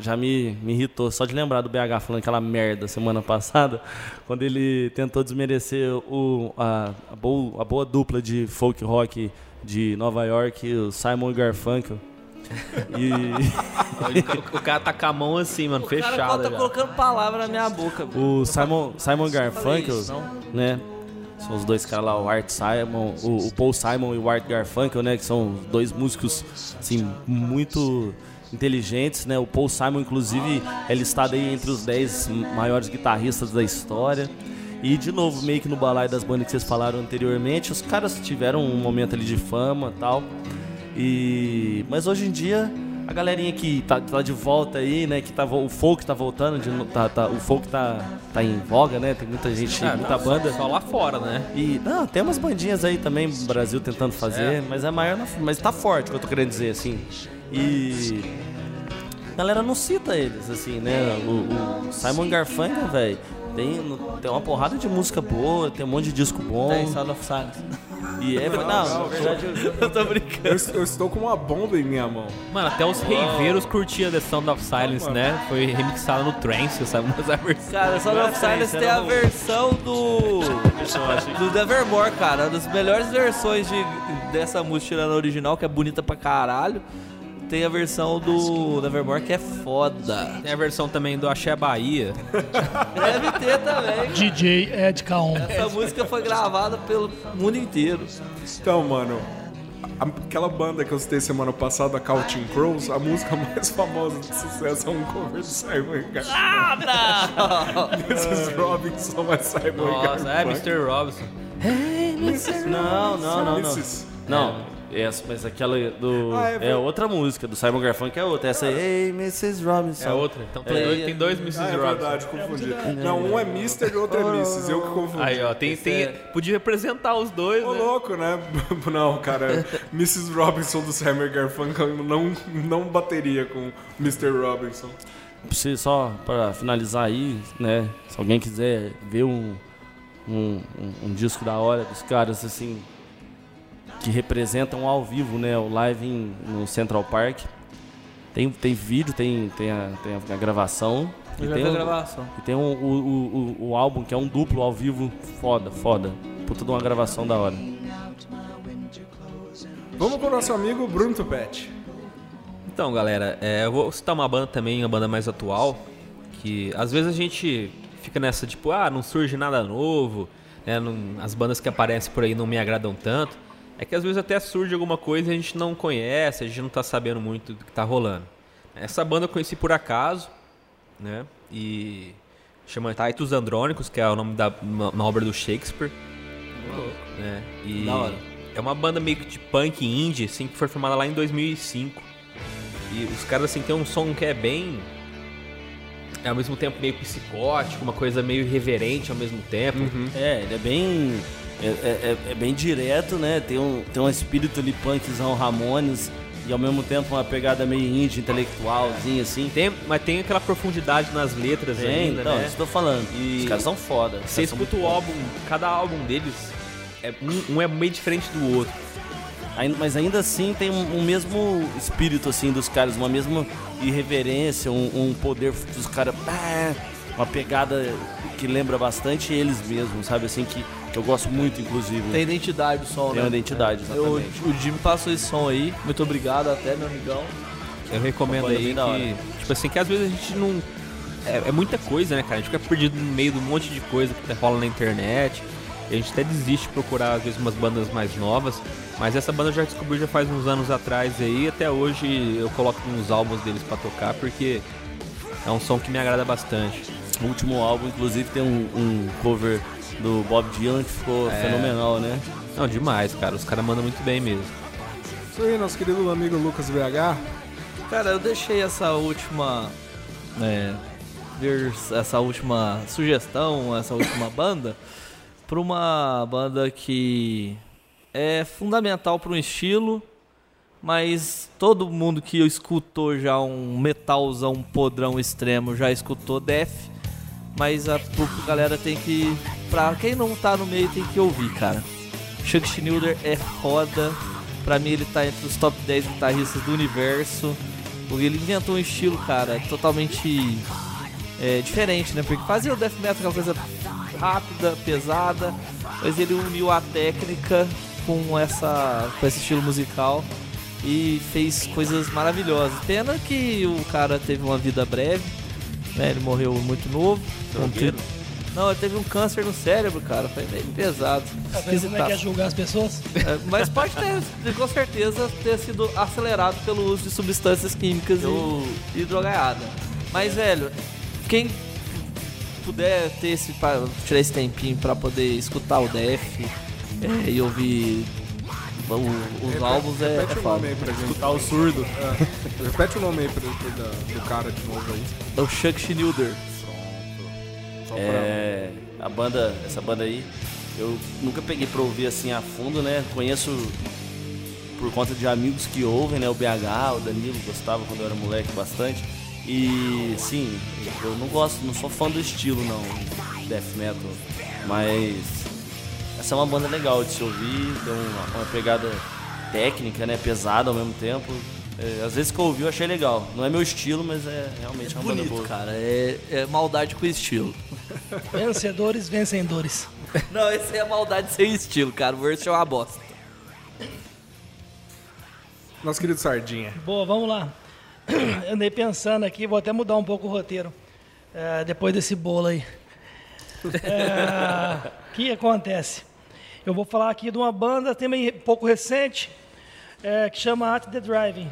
já me, me irritou. Só de lembrar do BH falando aquela merda semana passada, quando ele tentou desmerecer o, a, a, boa, a boa dupla de folk rock de Nova York, o Simon Garfunkel. E o, cara tá com a mão assim, mano, O cara fechada tá colocando palavra na minha boca. velho. o Simon, Simon Garfunkel, isso, não? né? São os dois caras lá, o Art Simon, o, o Paul Simon e o Art Garfunkel, né? Que são dois músicos, assim, muito inteligentes, né? O Paul Simon, inclusive, é listado aí entre os 10 maiores guitarristas da história. E de novo, meio que no balaio das bandas que vocês falaram anteriormente, os caras tiveram um momento ali de fama tal. E. Mas hoje em dia, a galerinha que tá, tá de volta aí, né? Que tá, o folk tá voltando, de, tá, tá- o folk tá, tá em voga, né? Tem muita gente, Ah, muita não, banda. Só, só lá fora, né? E não, tem umas bandinhas aí também no Brasil tentando fazer, É. mas é maior, na- mas tá forte, o que eu tô querendo dizer assim. E a galera não cita eles assim, né? O, o Simon Garfunkel, velho, tem, no- tem uma porrada de música boa, tem um monte de disco bom. Tem Sound of Silence. E é, não, na verdade eu, Eu tô brincando. Eu, eu estou com uma bomba em minha mão. Mano, até os reiveiros curtiam The Sound of Silence, né? Foi remixado no Trance, sabe? Mas a versão. Cara, Sound of Silence tem a versão do. do Nevermore, cara. Uma das melhores versões de, dessa música tirando a original, que é bonita pra caralho. Tem a versão do Nevermore que é foda. Tem a versão também do Axé Bahia. Deve ter também. DJ Ed Kaon. Essa música foi gravada pelo mundo inteiro. Então, mano, aquela banda que eu citei semana passada, a Counting Crows, a música mais famosa de sucesso é um cover de Simon Garfunkel. Ah, Mrs. Robinson, mas Simon Nossa, é Garfunkel. Mr. Robinson. Não, não, não, não. Mrs. Não, essa, mas aquela do. Ah, é é, outra música, do Simon Garfunkel é outra. Essa aí, Hey, Mrs. Robinson. É outra. Então tem, É. dois, tem dois Mrs. Ah, é Robinson. verdade, confundi. Não, um é Mr. e o outro é Mrs. Eu que confundi. Aí, ó, tem, tem, podia representar os dois, Ô, né? louco, né? Não, cara, Mrs. Robinson do Simon Garfunkel não, não bateria com Mr. Robinson. Você só para finalizar aí, né? Se alguém quiser ver um, um, um- um disco da hora dos caras assim que representam ao vivo, né? O live em- no Central Park. Tem, tem vídeo, tem, tem, a, tem a gravação. Eu e tem, a o- gravação. e tem o, o, o, o- o álbum, que é um duplo ao vivo, foda, foda. Puta de uma gravação da hora. Vamos com o nosso amigo Bruno Tupete. Então, galera, é, eu vou citar uma banda também, uma banda mais atual, que às vezes a gente fica nessa, tipo, ah, não surge nada novo, né, não- as bandas que aparecem por aí não me agradam tanto. É que às vezes até surge alguma coisa e a gente não conhece, a gente não tá sabendo muito do que tá rolando. Essa banda eu conheci por acaso, né, e chama Titus Andrônicos, que é o nome da uma, obra do Shakespeare. né, e Da hora. é uma banda meio que de punk indie, assim, que foi formada lá em 2005. E os caras, assim, tem um som que é bem. É ao mesmo tempo meio psicótico, uma coisa meio irreverente ao mesmo tempo. É, ele é bem. É, é- é- é bem direto, né? Tem um, tem um espírito ali punkzão Ramones e ao mesmo tempo uma pegada meio indie, intelectualzinha assim. Tem, mas tem aquela profundidade nas letras Tem, ainda, então, né? eu tô falando. E- Os caras são foda. Você escuta o álbum, cada álbum deles, é, um, um é meio diferente do outro. Mas ainda assim tem um, um mesmo espírito assim dos caras, uma mesma irreverência, um, um poder dos caras, ah, uma pegada que lembra bastante eles mesmos, sabe assim que eu gosto muito inclusive. Tem identidade o som, Tem né? uma identidade, Eu, exatamente. o Jimmy passou esse som aí. Muito obrigado até, meu amigão. Eu recomendo aí bem da hora. que, tipo assim, que às vezes a gente não. É, é muita coisa, né, cara? A gente fica perdido no meio de um monte de coisa que rola na internet. E a gente até desiste de procurar, às vezes, umas bandas mais novas. Mas essa banda eu já descobri já faz uns anos atrás aí. E até hoje eu coloco uns álbuns deles pra tocar, porque é um som que me agrada bastante. O último álbum, inclusive, tem um, um cover do Bob Dylan que ficou É. fenomenal, né? Não, demais, cara. Os caras mandam muito bem mesmo. Isso aí, nosso querido amigo Lucas VH. Cara, eu deixei essa última. É, essa última sugestão, essa última banda, pra uma banda que é fundamental para um estilo, mas todo mundo que escutou já um metalzão podrão extremo já escutou Def, mas a, a galera tem que. Pra quem não tá no meio tem que ouvir, cara. Chuck Schneider é foda. Pra mim ele tá entre os top 10 guitarristas do universo. Porque ele inventou um estilo, cara, totalmente é, diferente, né? Porque fazia o death metal aquela coisa rápida, pesada, mas ele uniu a técnica com essa com esse estilo musical e fez coisas maravilhosas. Pena que o cara teve uma vida breve, né? Ele morreu muito novo, com 30, Não, ele teve um câncer no cérebro, cara. Foi meio pesado. Tá vendo como é que é julgar as pessoas? É, mas pode ter, com certeza, ter sido acelerado pelo uso de substâncias químicas Eu- e, e drogaiada. Mas, velho, quem puder ter esse, tirar esse tempinho pra poder escutar o DF é, e ouvir o- os álbuns é, é Repete o nome aí pra gente. Escutar o surdo. É. Repete o nome aí pra, pra- da- do cara de novo aí. É o Chuck Schnilder. Só pra... É, a banda, essa banda aí, eu nunca peguei pra ouvir assim a fundo, né? Conheço por conta de amigos que ouvem, né? O BH, o Danilo gostava quando eu era moleque bastante. E sim, eu não gosto, não sou fã do estilo não, death metal, mas essa é uma banda legal de se ouvir, tem uma, uma pegada técnica, né? Pesada ao mesmo tempo. É, às vezes que eu ouvi eu achei legal. Não é meu estilo, mas é realmente uma banda Bonito, boa. cara. É, é maldade com estilo. Vencedores, vencedores. Não, esse é maldade sem estilo, cara. O verso é uma bosta. Nosso querido Sardinha. Boa, vamos lá. Eu andei pensando aqui, vou até mudar um pouco o roteiro. é, depois desse bolo aí. É, O que acontece? Eu vou falar aqui de uma banda também pouco recente, é, que chama At The Driving.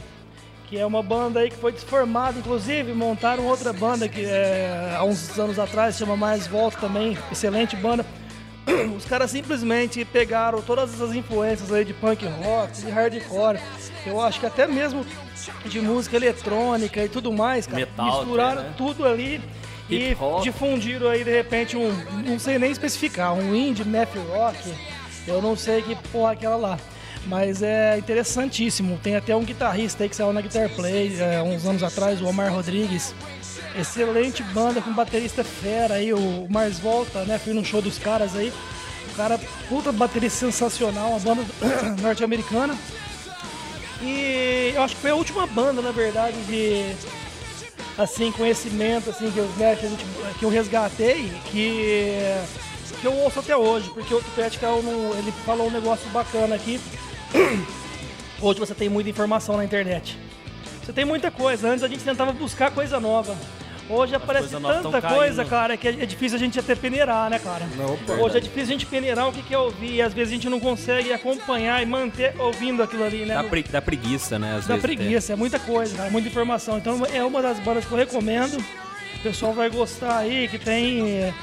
Que é uma banda aí que foi desformada, inclusive montaram outra banda que é, há uns anos atrás, chama Mais Volta também, excelente banda. Os caras simplesmente pegaram todas as influências aí de punk rock, de hardcore, eu acho que até mesmo de música eletrônica e tudo mais, cara. Metal Misturaram né? tudo ali e difundiram aí de repente um, não sei nem especificar, um indie math rock. Eu não sei que porra é aquela lá. Mas é interessantíssimo. Tem até um guitarrista aí que saiu na Guitar Play é, uns anos atrás, o Omar Rodrigues. Excelente banda com baterista fera aí, o Mars Volta, né? Fui no show dos caras aí. O cara, puta baterista sensacional, uma banda norte-americana. E eu acho que foi a última banda, na verdade, de assim, conhecimento assim, que, né, que, gente- que eu resgatei, que, que eu ouço até hoje, porque o Tupetica ele falou um negócio bacana aqui. Hoje você tem muita informação na internet. Você tem muita coisa. Antes a gente tentava buscar coisa nova. Hoje aparece coisas novas tanta coisa, caindo. cara, que é é difícil a gente até peneirar, né, cara? Não. Hoje é difícil a gente peneirar o que quer ouvir e às vezes a gente não consegue acompanhar e manter ouvindo aquilo ali, né? Dá, No- pre- dá preguiça, né? Às Dá vezes, preguiça, é muita coisa, cara, muita informação. Então é uma das bandas que eu recomendo. O pessoal vai gostar aí, que tem é,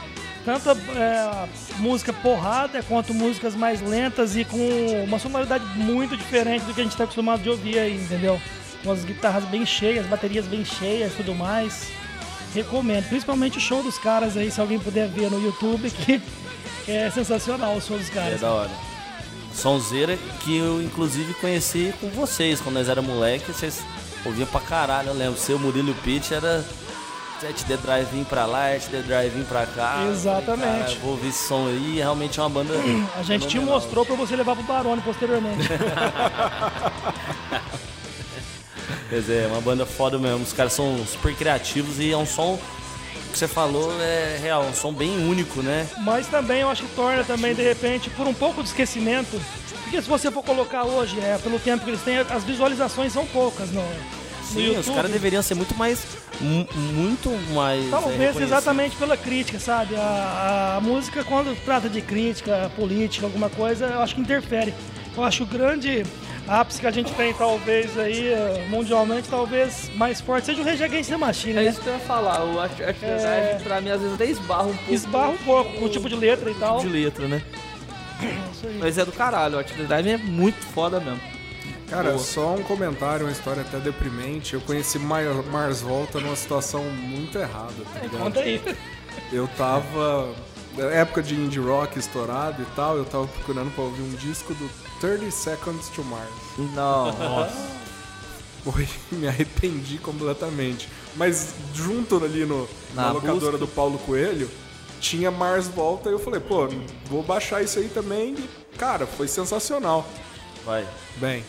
tanto é, música porrada quanto músicas mais lentas e com uma sonoridade muito diferente do que a gente está acostumado de ouvir aí, entendeu? Umas guitarras bem cheias, baterias bem cheias tudo mais. Recomendo, principalmente o show dos caras aí, se alguém puder ver no YouTube, que é sensacional o show dos É caras. da hora. Sonzeira que eu inclusive conheci com vocês quando nós era moleque, vocês ouviam pra caralho, eu lembro. Seu Murilo e o Era 7D Drive-In pra lá, 7D Drive-In pra cá. Falei, Exatamente. "Cara, vou ouvir esse som aí, realmente é uma banda. A gente te fenomenal." mostrou pra você levar pro Barone posteriormente. Pois é, uma banda foda mesmo. Os caras são super criativos e é um som que você falou é real, um som bem único, né? Mas também eu acho que torna também, de repente, por um pouco de esquecimento. Porque se você for colocar hoje, é, pelo tempo que eles têm, as visualizações são poucas no, no Sim, YouTube. os caras deveriam ser muito mais. mu- Muito mais. é, Talvez reconhecidos. exatamente pela crítica, sabe? A, a música, quando trata de crítica política, alguma coisa, eu acho que interfere. Eu acho que o grande ápice que a gente tem, talvez, aí, mundialmente, talvez mais forte, seja o Rage Against the Machine, É né? isso que eu ia falar. O Art É. Pra mim, às vezes até esbarra um pouco. Esbarra um pouco com o tipo de letra e tal. de letra, né? Isso aí. Mas é do caralho. O Art Drive é muito foda mesmo. Cara, só um comentário, uma história até deprimente. Eu conheci Mar- Mars Volta numa situação muito errada, tá ligado? Conta aí. Eu tava. Época de indie rock estourado e tal, eu tava procurando pra ouvir um disco do 30 Seconds to Mars. Não. Foi, me arrependi completamente. Mas junto ali no, na, Na locadora busca. do Paulo Coelho, tinha Mars Volta e eu falei, pô, vou baixar isso aí também. E, cara, foi sensacional. Vai. Bem,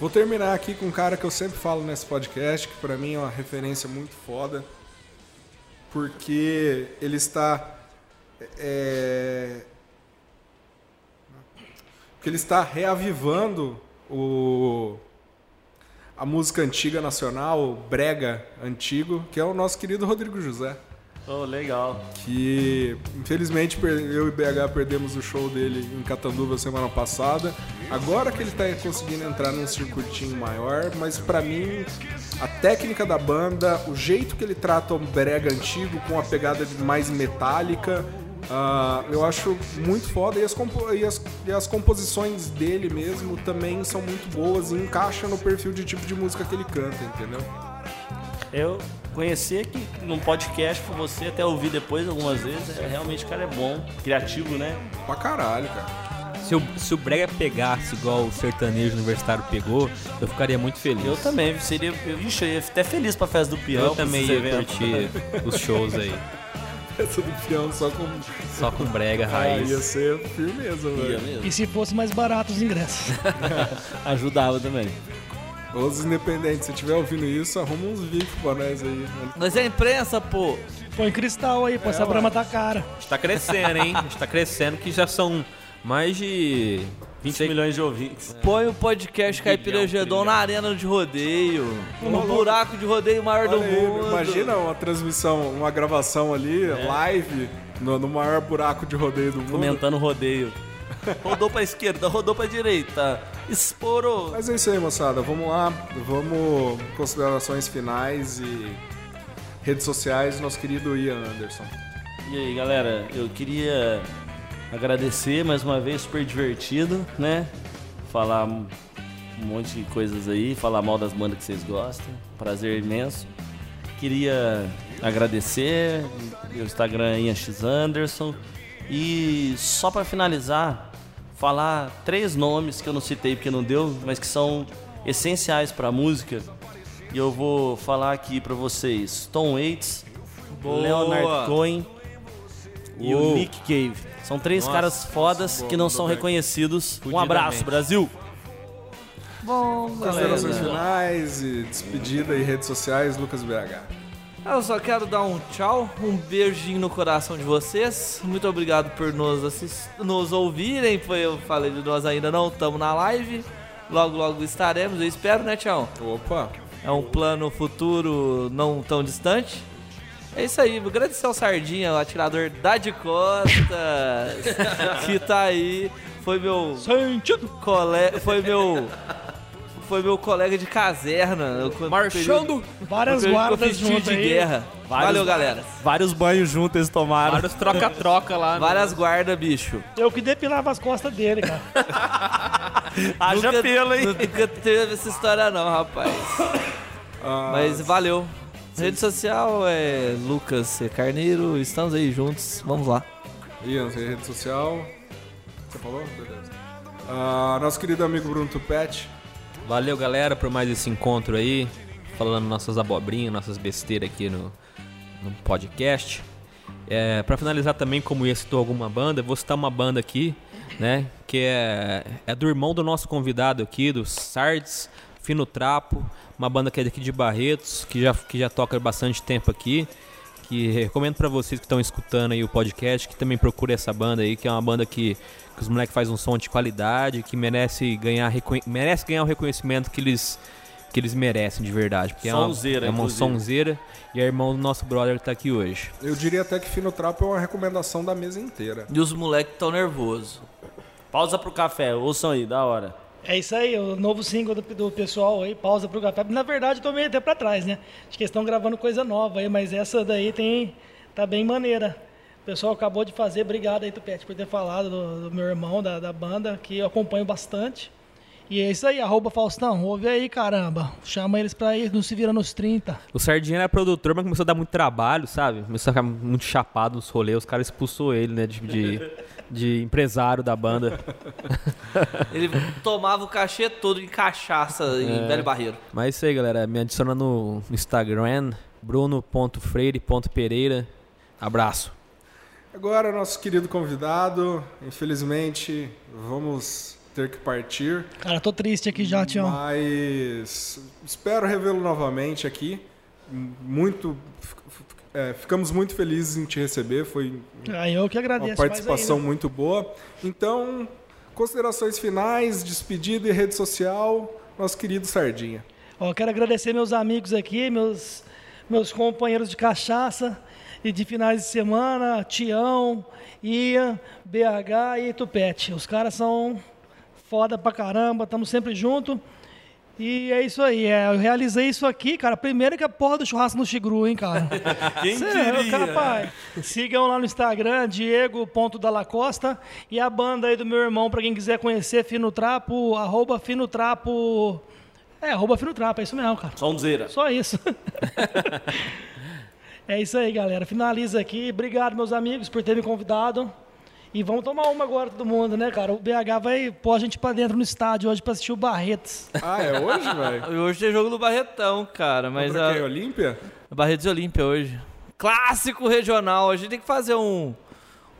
vou terminar aqui com um cara que eu sempre falo nesse podcast, que pra mim é uma referência muito foda, porque ele está. É, porque ele está reavivando o, a música antiga nacional, brega antigo, que é o nosso querido Rodrigo José. Oh, legal. que infelizmente eu e BH perdemos o show dele em Catanduva semana passada. Agora que ele tá conseguindo entrar num circuitinho maior, mas pra mim a técnica da banda, o jeito que ele trata o brega antigo com a pegada mais metálica, ah, eu acho muito foda e as, e as- e as composições dele mesmo também são muito boas e encaixam no perfil de tipo de música que ele canta, entendeu? Eu conheci aqui num podcast com você, até ouvi depois algumas vezes. É, realmente o cara é bom, criativo, né? Pra caralho, cara. Se o, se o Brega pegasse igual o sertanejo universitário pegou, eu ficaria muito feliz. Eu também, seria. Eu, vixe, eu ia até feliz pra festa do peão. Eu pra também ia eventos. curtir os shows aí. Essa do peão só com. Só com brega Ah, raiz. ia ser firmeza, velho. E se fosse mais barato os ingressos? Ajudava também. Os independentes, se tiver ouvindo isso, arruma uns VIF pra nós aí. mano. Nós é imprensa, pô. Põe cristal aí, pô, essa brama tá cara. A gente tá crescendo, hein? A gente tá crescendo que já são mais de 20 Sei- milhões de ouvintes. Põe o podcast Caipira Bilhão, Gedon bilhão. na arena de rodeio. No buraco de rodeio maior do Olha aí, mundo. imagina uma transmissão, uma gravação ali, live, no, no maior buraco de rodeio do mundo. Comentando o rodeio. Rodou pra esquerda, rodou pra direita. Esporou. Mas é isso aí, moçada. Vamos lá, vamos considerações finais e redes sociais, nosso querido Ian Anderson. E aí, galera, eu queria agradecer mais uma vez, super divertido, né? Falar um monte de coisas aí, falar mal das bandas que vocês gostam. Prazer imenso. Queria agradecer meu Instagram é Ian X Anderson. E só pra finalizar, falar três nomes que eu não citei porque não deu, mas que são essenciais pra música. E eu vou falar aqui pra vocês: Tom Waits, Boa. Leonard Cohen e o. Nick Cave. São três Nossa, caras fodas que não são bem. reconhecidos. Um abraço, Brasil! Bom, Considerações finais e despedida e redes sociais, Lucas BH. Eu só quero dar um tchau, um beijinho no coração de vocês. Muito obrigado por nos, assis- nos ouvirem. Foi, eu falei de nós ainda não estamos na live. Logo, logo estaremos, eu espero, né, Tchau? Opa! É um plano futuro não tão distante. É isso aí, agradecer ao Sardinha, o atirador da de Costas, que tá aí. Foi meu Sentido. colega. Foi meu. Foi meu colega de caserna. Marchando! Várias guardas juntas de aí. guerra. Vários- Valeu, galera. Vários banhos juntos eles tomaram. Vários troca-troca lá. né? Várias guardas, bicho. Eu que depilava as costas dele, cara. Haja nunca, pelo, hein? Nunca teve essa história, não, rapaz. Ah, Mas valeu. Rede social é Lucas C. Carneiro. Estamos aí juntos. Vamos lá. Ian, rede social. Você falou? Beleza. Ah, nosso querido amigo Bruno Tupete. Valeu, galera, por mais esse encontro aí. Falando nossas abobrinhas, nossas besteiras aqui no, no podcast. É, para finalizar também, como ia citou alguma banda, vou citar uma banda aqui, né? Que é, é do irmão do nosso convidado aqui, do Sardes, Fino Trapo. Uma banda que é daqui de Barretos, que já, que já toca bastante tempo aqui. Que recomendo pra vocês que estão escutando aí o podcast, que também procure essa banda aí, que é uma banda que, que os moleques fazem um som de qualidade, que merece ganhar, merece ganhar o reconhecimento que eles, que eles merecem de verdade. Porque Sonzeira, é uma, é uma sonzeira e é irmão do nosso brother que tá aqui hoje. Eu diria até que Fino Trapo é uma recomendação da mesa inteira. E os moleques tão nervosos. Pausa pro café, ouçam aí, da hora. É isso aí, o novo single do, do pessoal aí, pausa pro café. Na verdade, eu tô meio até pra trás, né? Acho que eles estão gravando coisa nova aí, mas essa daí tem. tá bem maneira. O pessoal acabou de fazer, obrigado aí, Tupete, por ter falado do, do meu irmão, da, da banda, que eu acompanho bastante. E é isso aí, arroba Faustão, ouve aí, caramba. Chama eles pra ir, não se vira nos 30. O Sardinha era produtor, mas começou a dar muito trabalho, sabe? Começou a ficar muito chapado nos rolês, os caras expulsou ele, né? De, de, de empresário da banda. Ele tomava o cachê todo em cachaça em Velho Barreiro. Mas é isso aí, galera. Me adiciona no Instagram, bruno.freire.pereira. Abraço. Agora, nosso querido convidado, infelizmente, vamos ter que partir, Cara, tô triste aqui já, Tião. mas espero revê-lo novamente aqui. Muito, é, ficamos muito felizes em te receber, foi Aí eu que agradeço. uma participação mais ainda. muito boa. Então, considerações finais, despedida e rede social, nosso querido Sardinha. Ó, quero agradecer meus amigos aqui, meus, meus companheiros de cachaça. e de finais de semana, Tião, Ian, BH e Tupete. Os caras são foda pra caramba, estamos sempre junto. E é isso aí, é, eu realizei isso aqui, cara. Primeiro que a porra do churrasco no Chigru, hein, cara. Quem Cê é, diria? capaz. Sigam lá no Instagram, Diego.dalacosta. E a banda aí do meu irmão, pra quem quiser conhecer, Fino Trapo, arroba Fino Trapo. É, arroba Fino Trapo, é isso mesmo, cara. Sonzeira. Só isso. é isso aí, galera. Finaliza aqui. Obrigado, meus amigos, por terem me convidado. E vamos tomar uma agora, todo mundo, né, cara? O BH vai pôr a gente pra dentro no estádio hoje pra assistir o Barretos. Ah, é hoje, velho? Hoje tem jogo do Barretão, cara, mas Contra a, quem? Olímpia? Barretos e Olímpia hoje. Clássico regional. A gente tem que fazer um,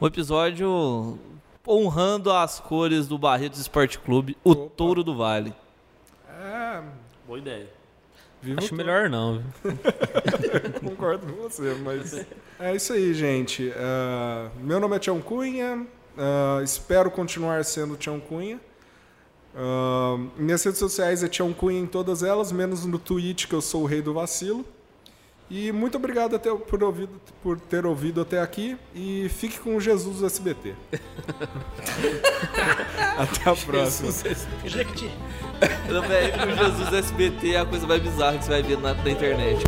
um episódio honrando as cores do Barretos Esporte Clube, o Opa. Touro do Vale. É, Boa ideia. Vivo Acho tudo. melhor não. Concordo com você, mas. É isso aí, gente. Ah, meu nome é Tião Cunha. ah, espero continuar sendo Tião Cunha. Ah, minhas redes sociais é Tião Cunha em todas elas, menos no Twitch, que eu sou o rei do vacilo. E muito obrigado até por, ouvido, por ter ouvido até aqui. E fique com Jesus SBT. até a próxima. Jequiti. Com Jesus SBT é a coisa mais bizarra que você vai ver na, na internet.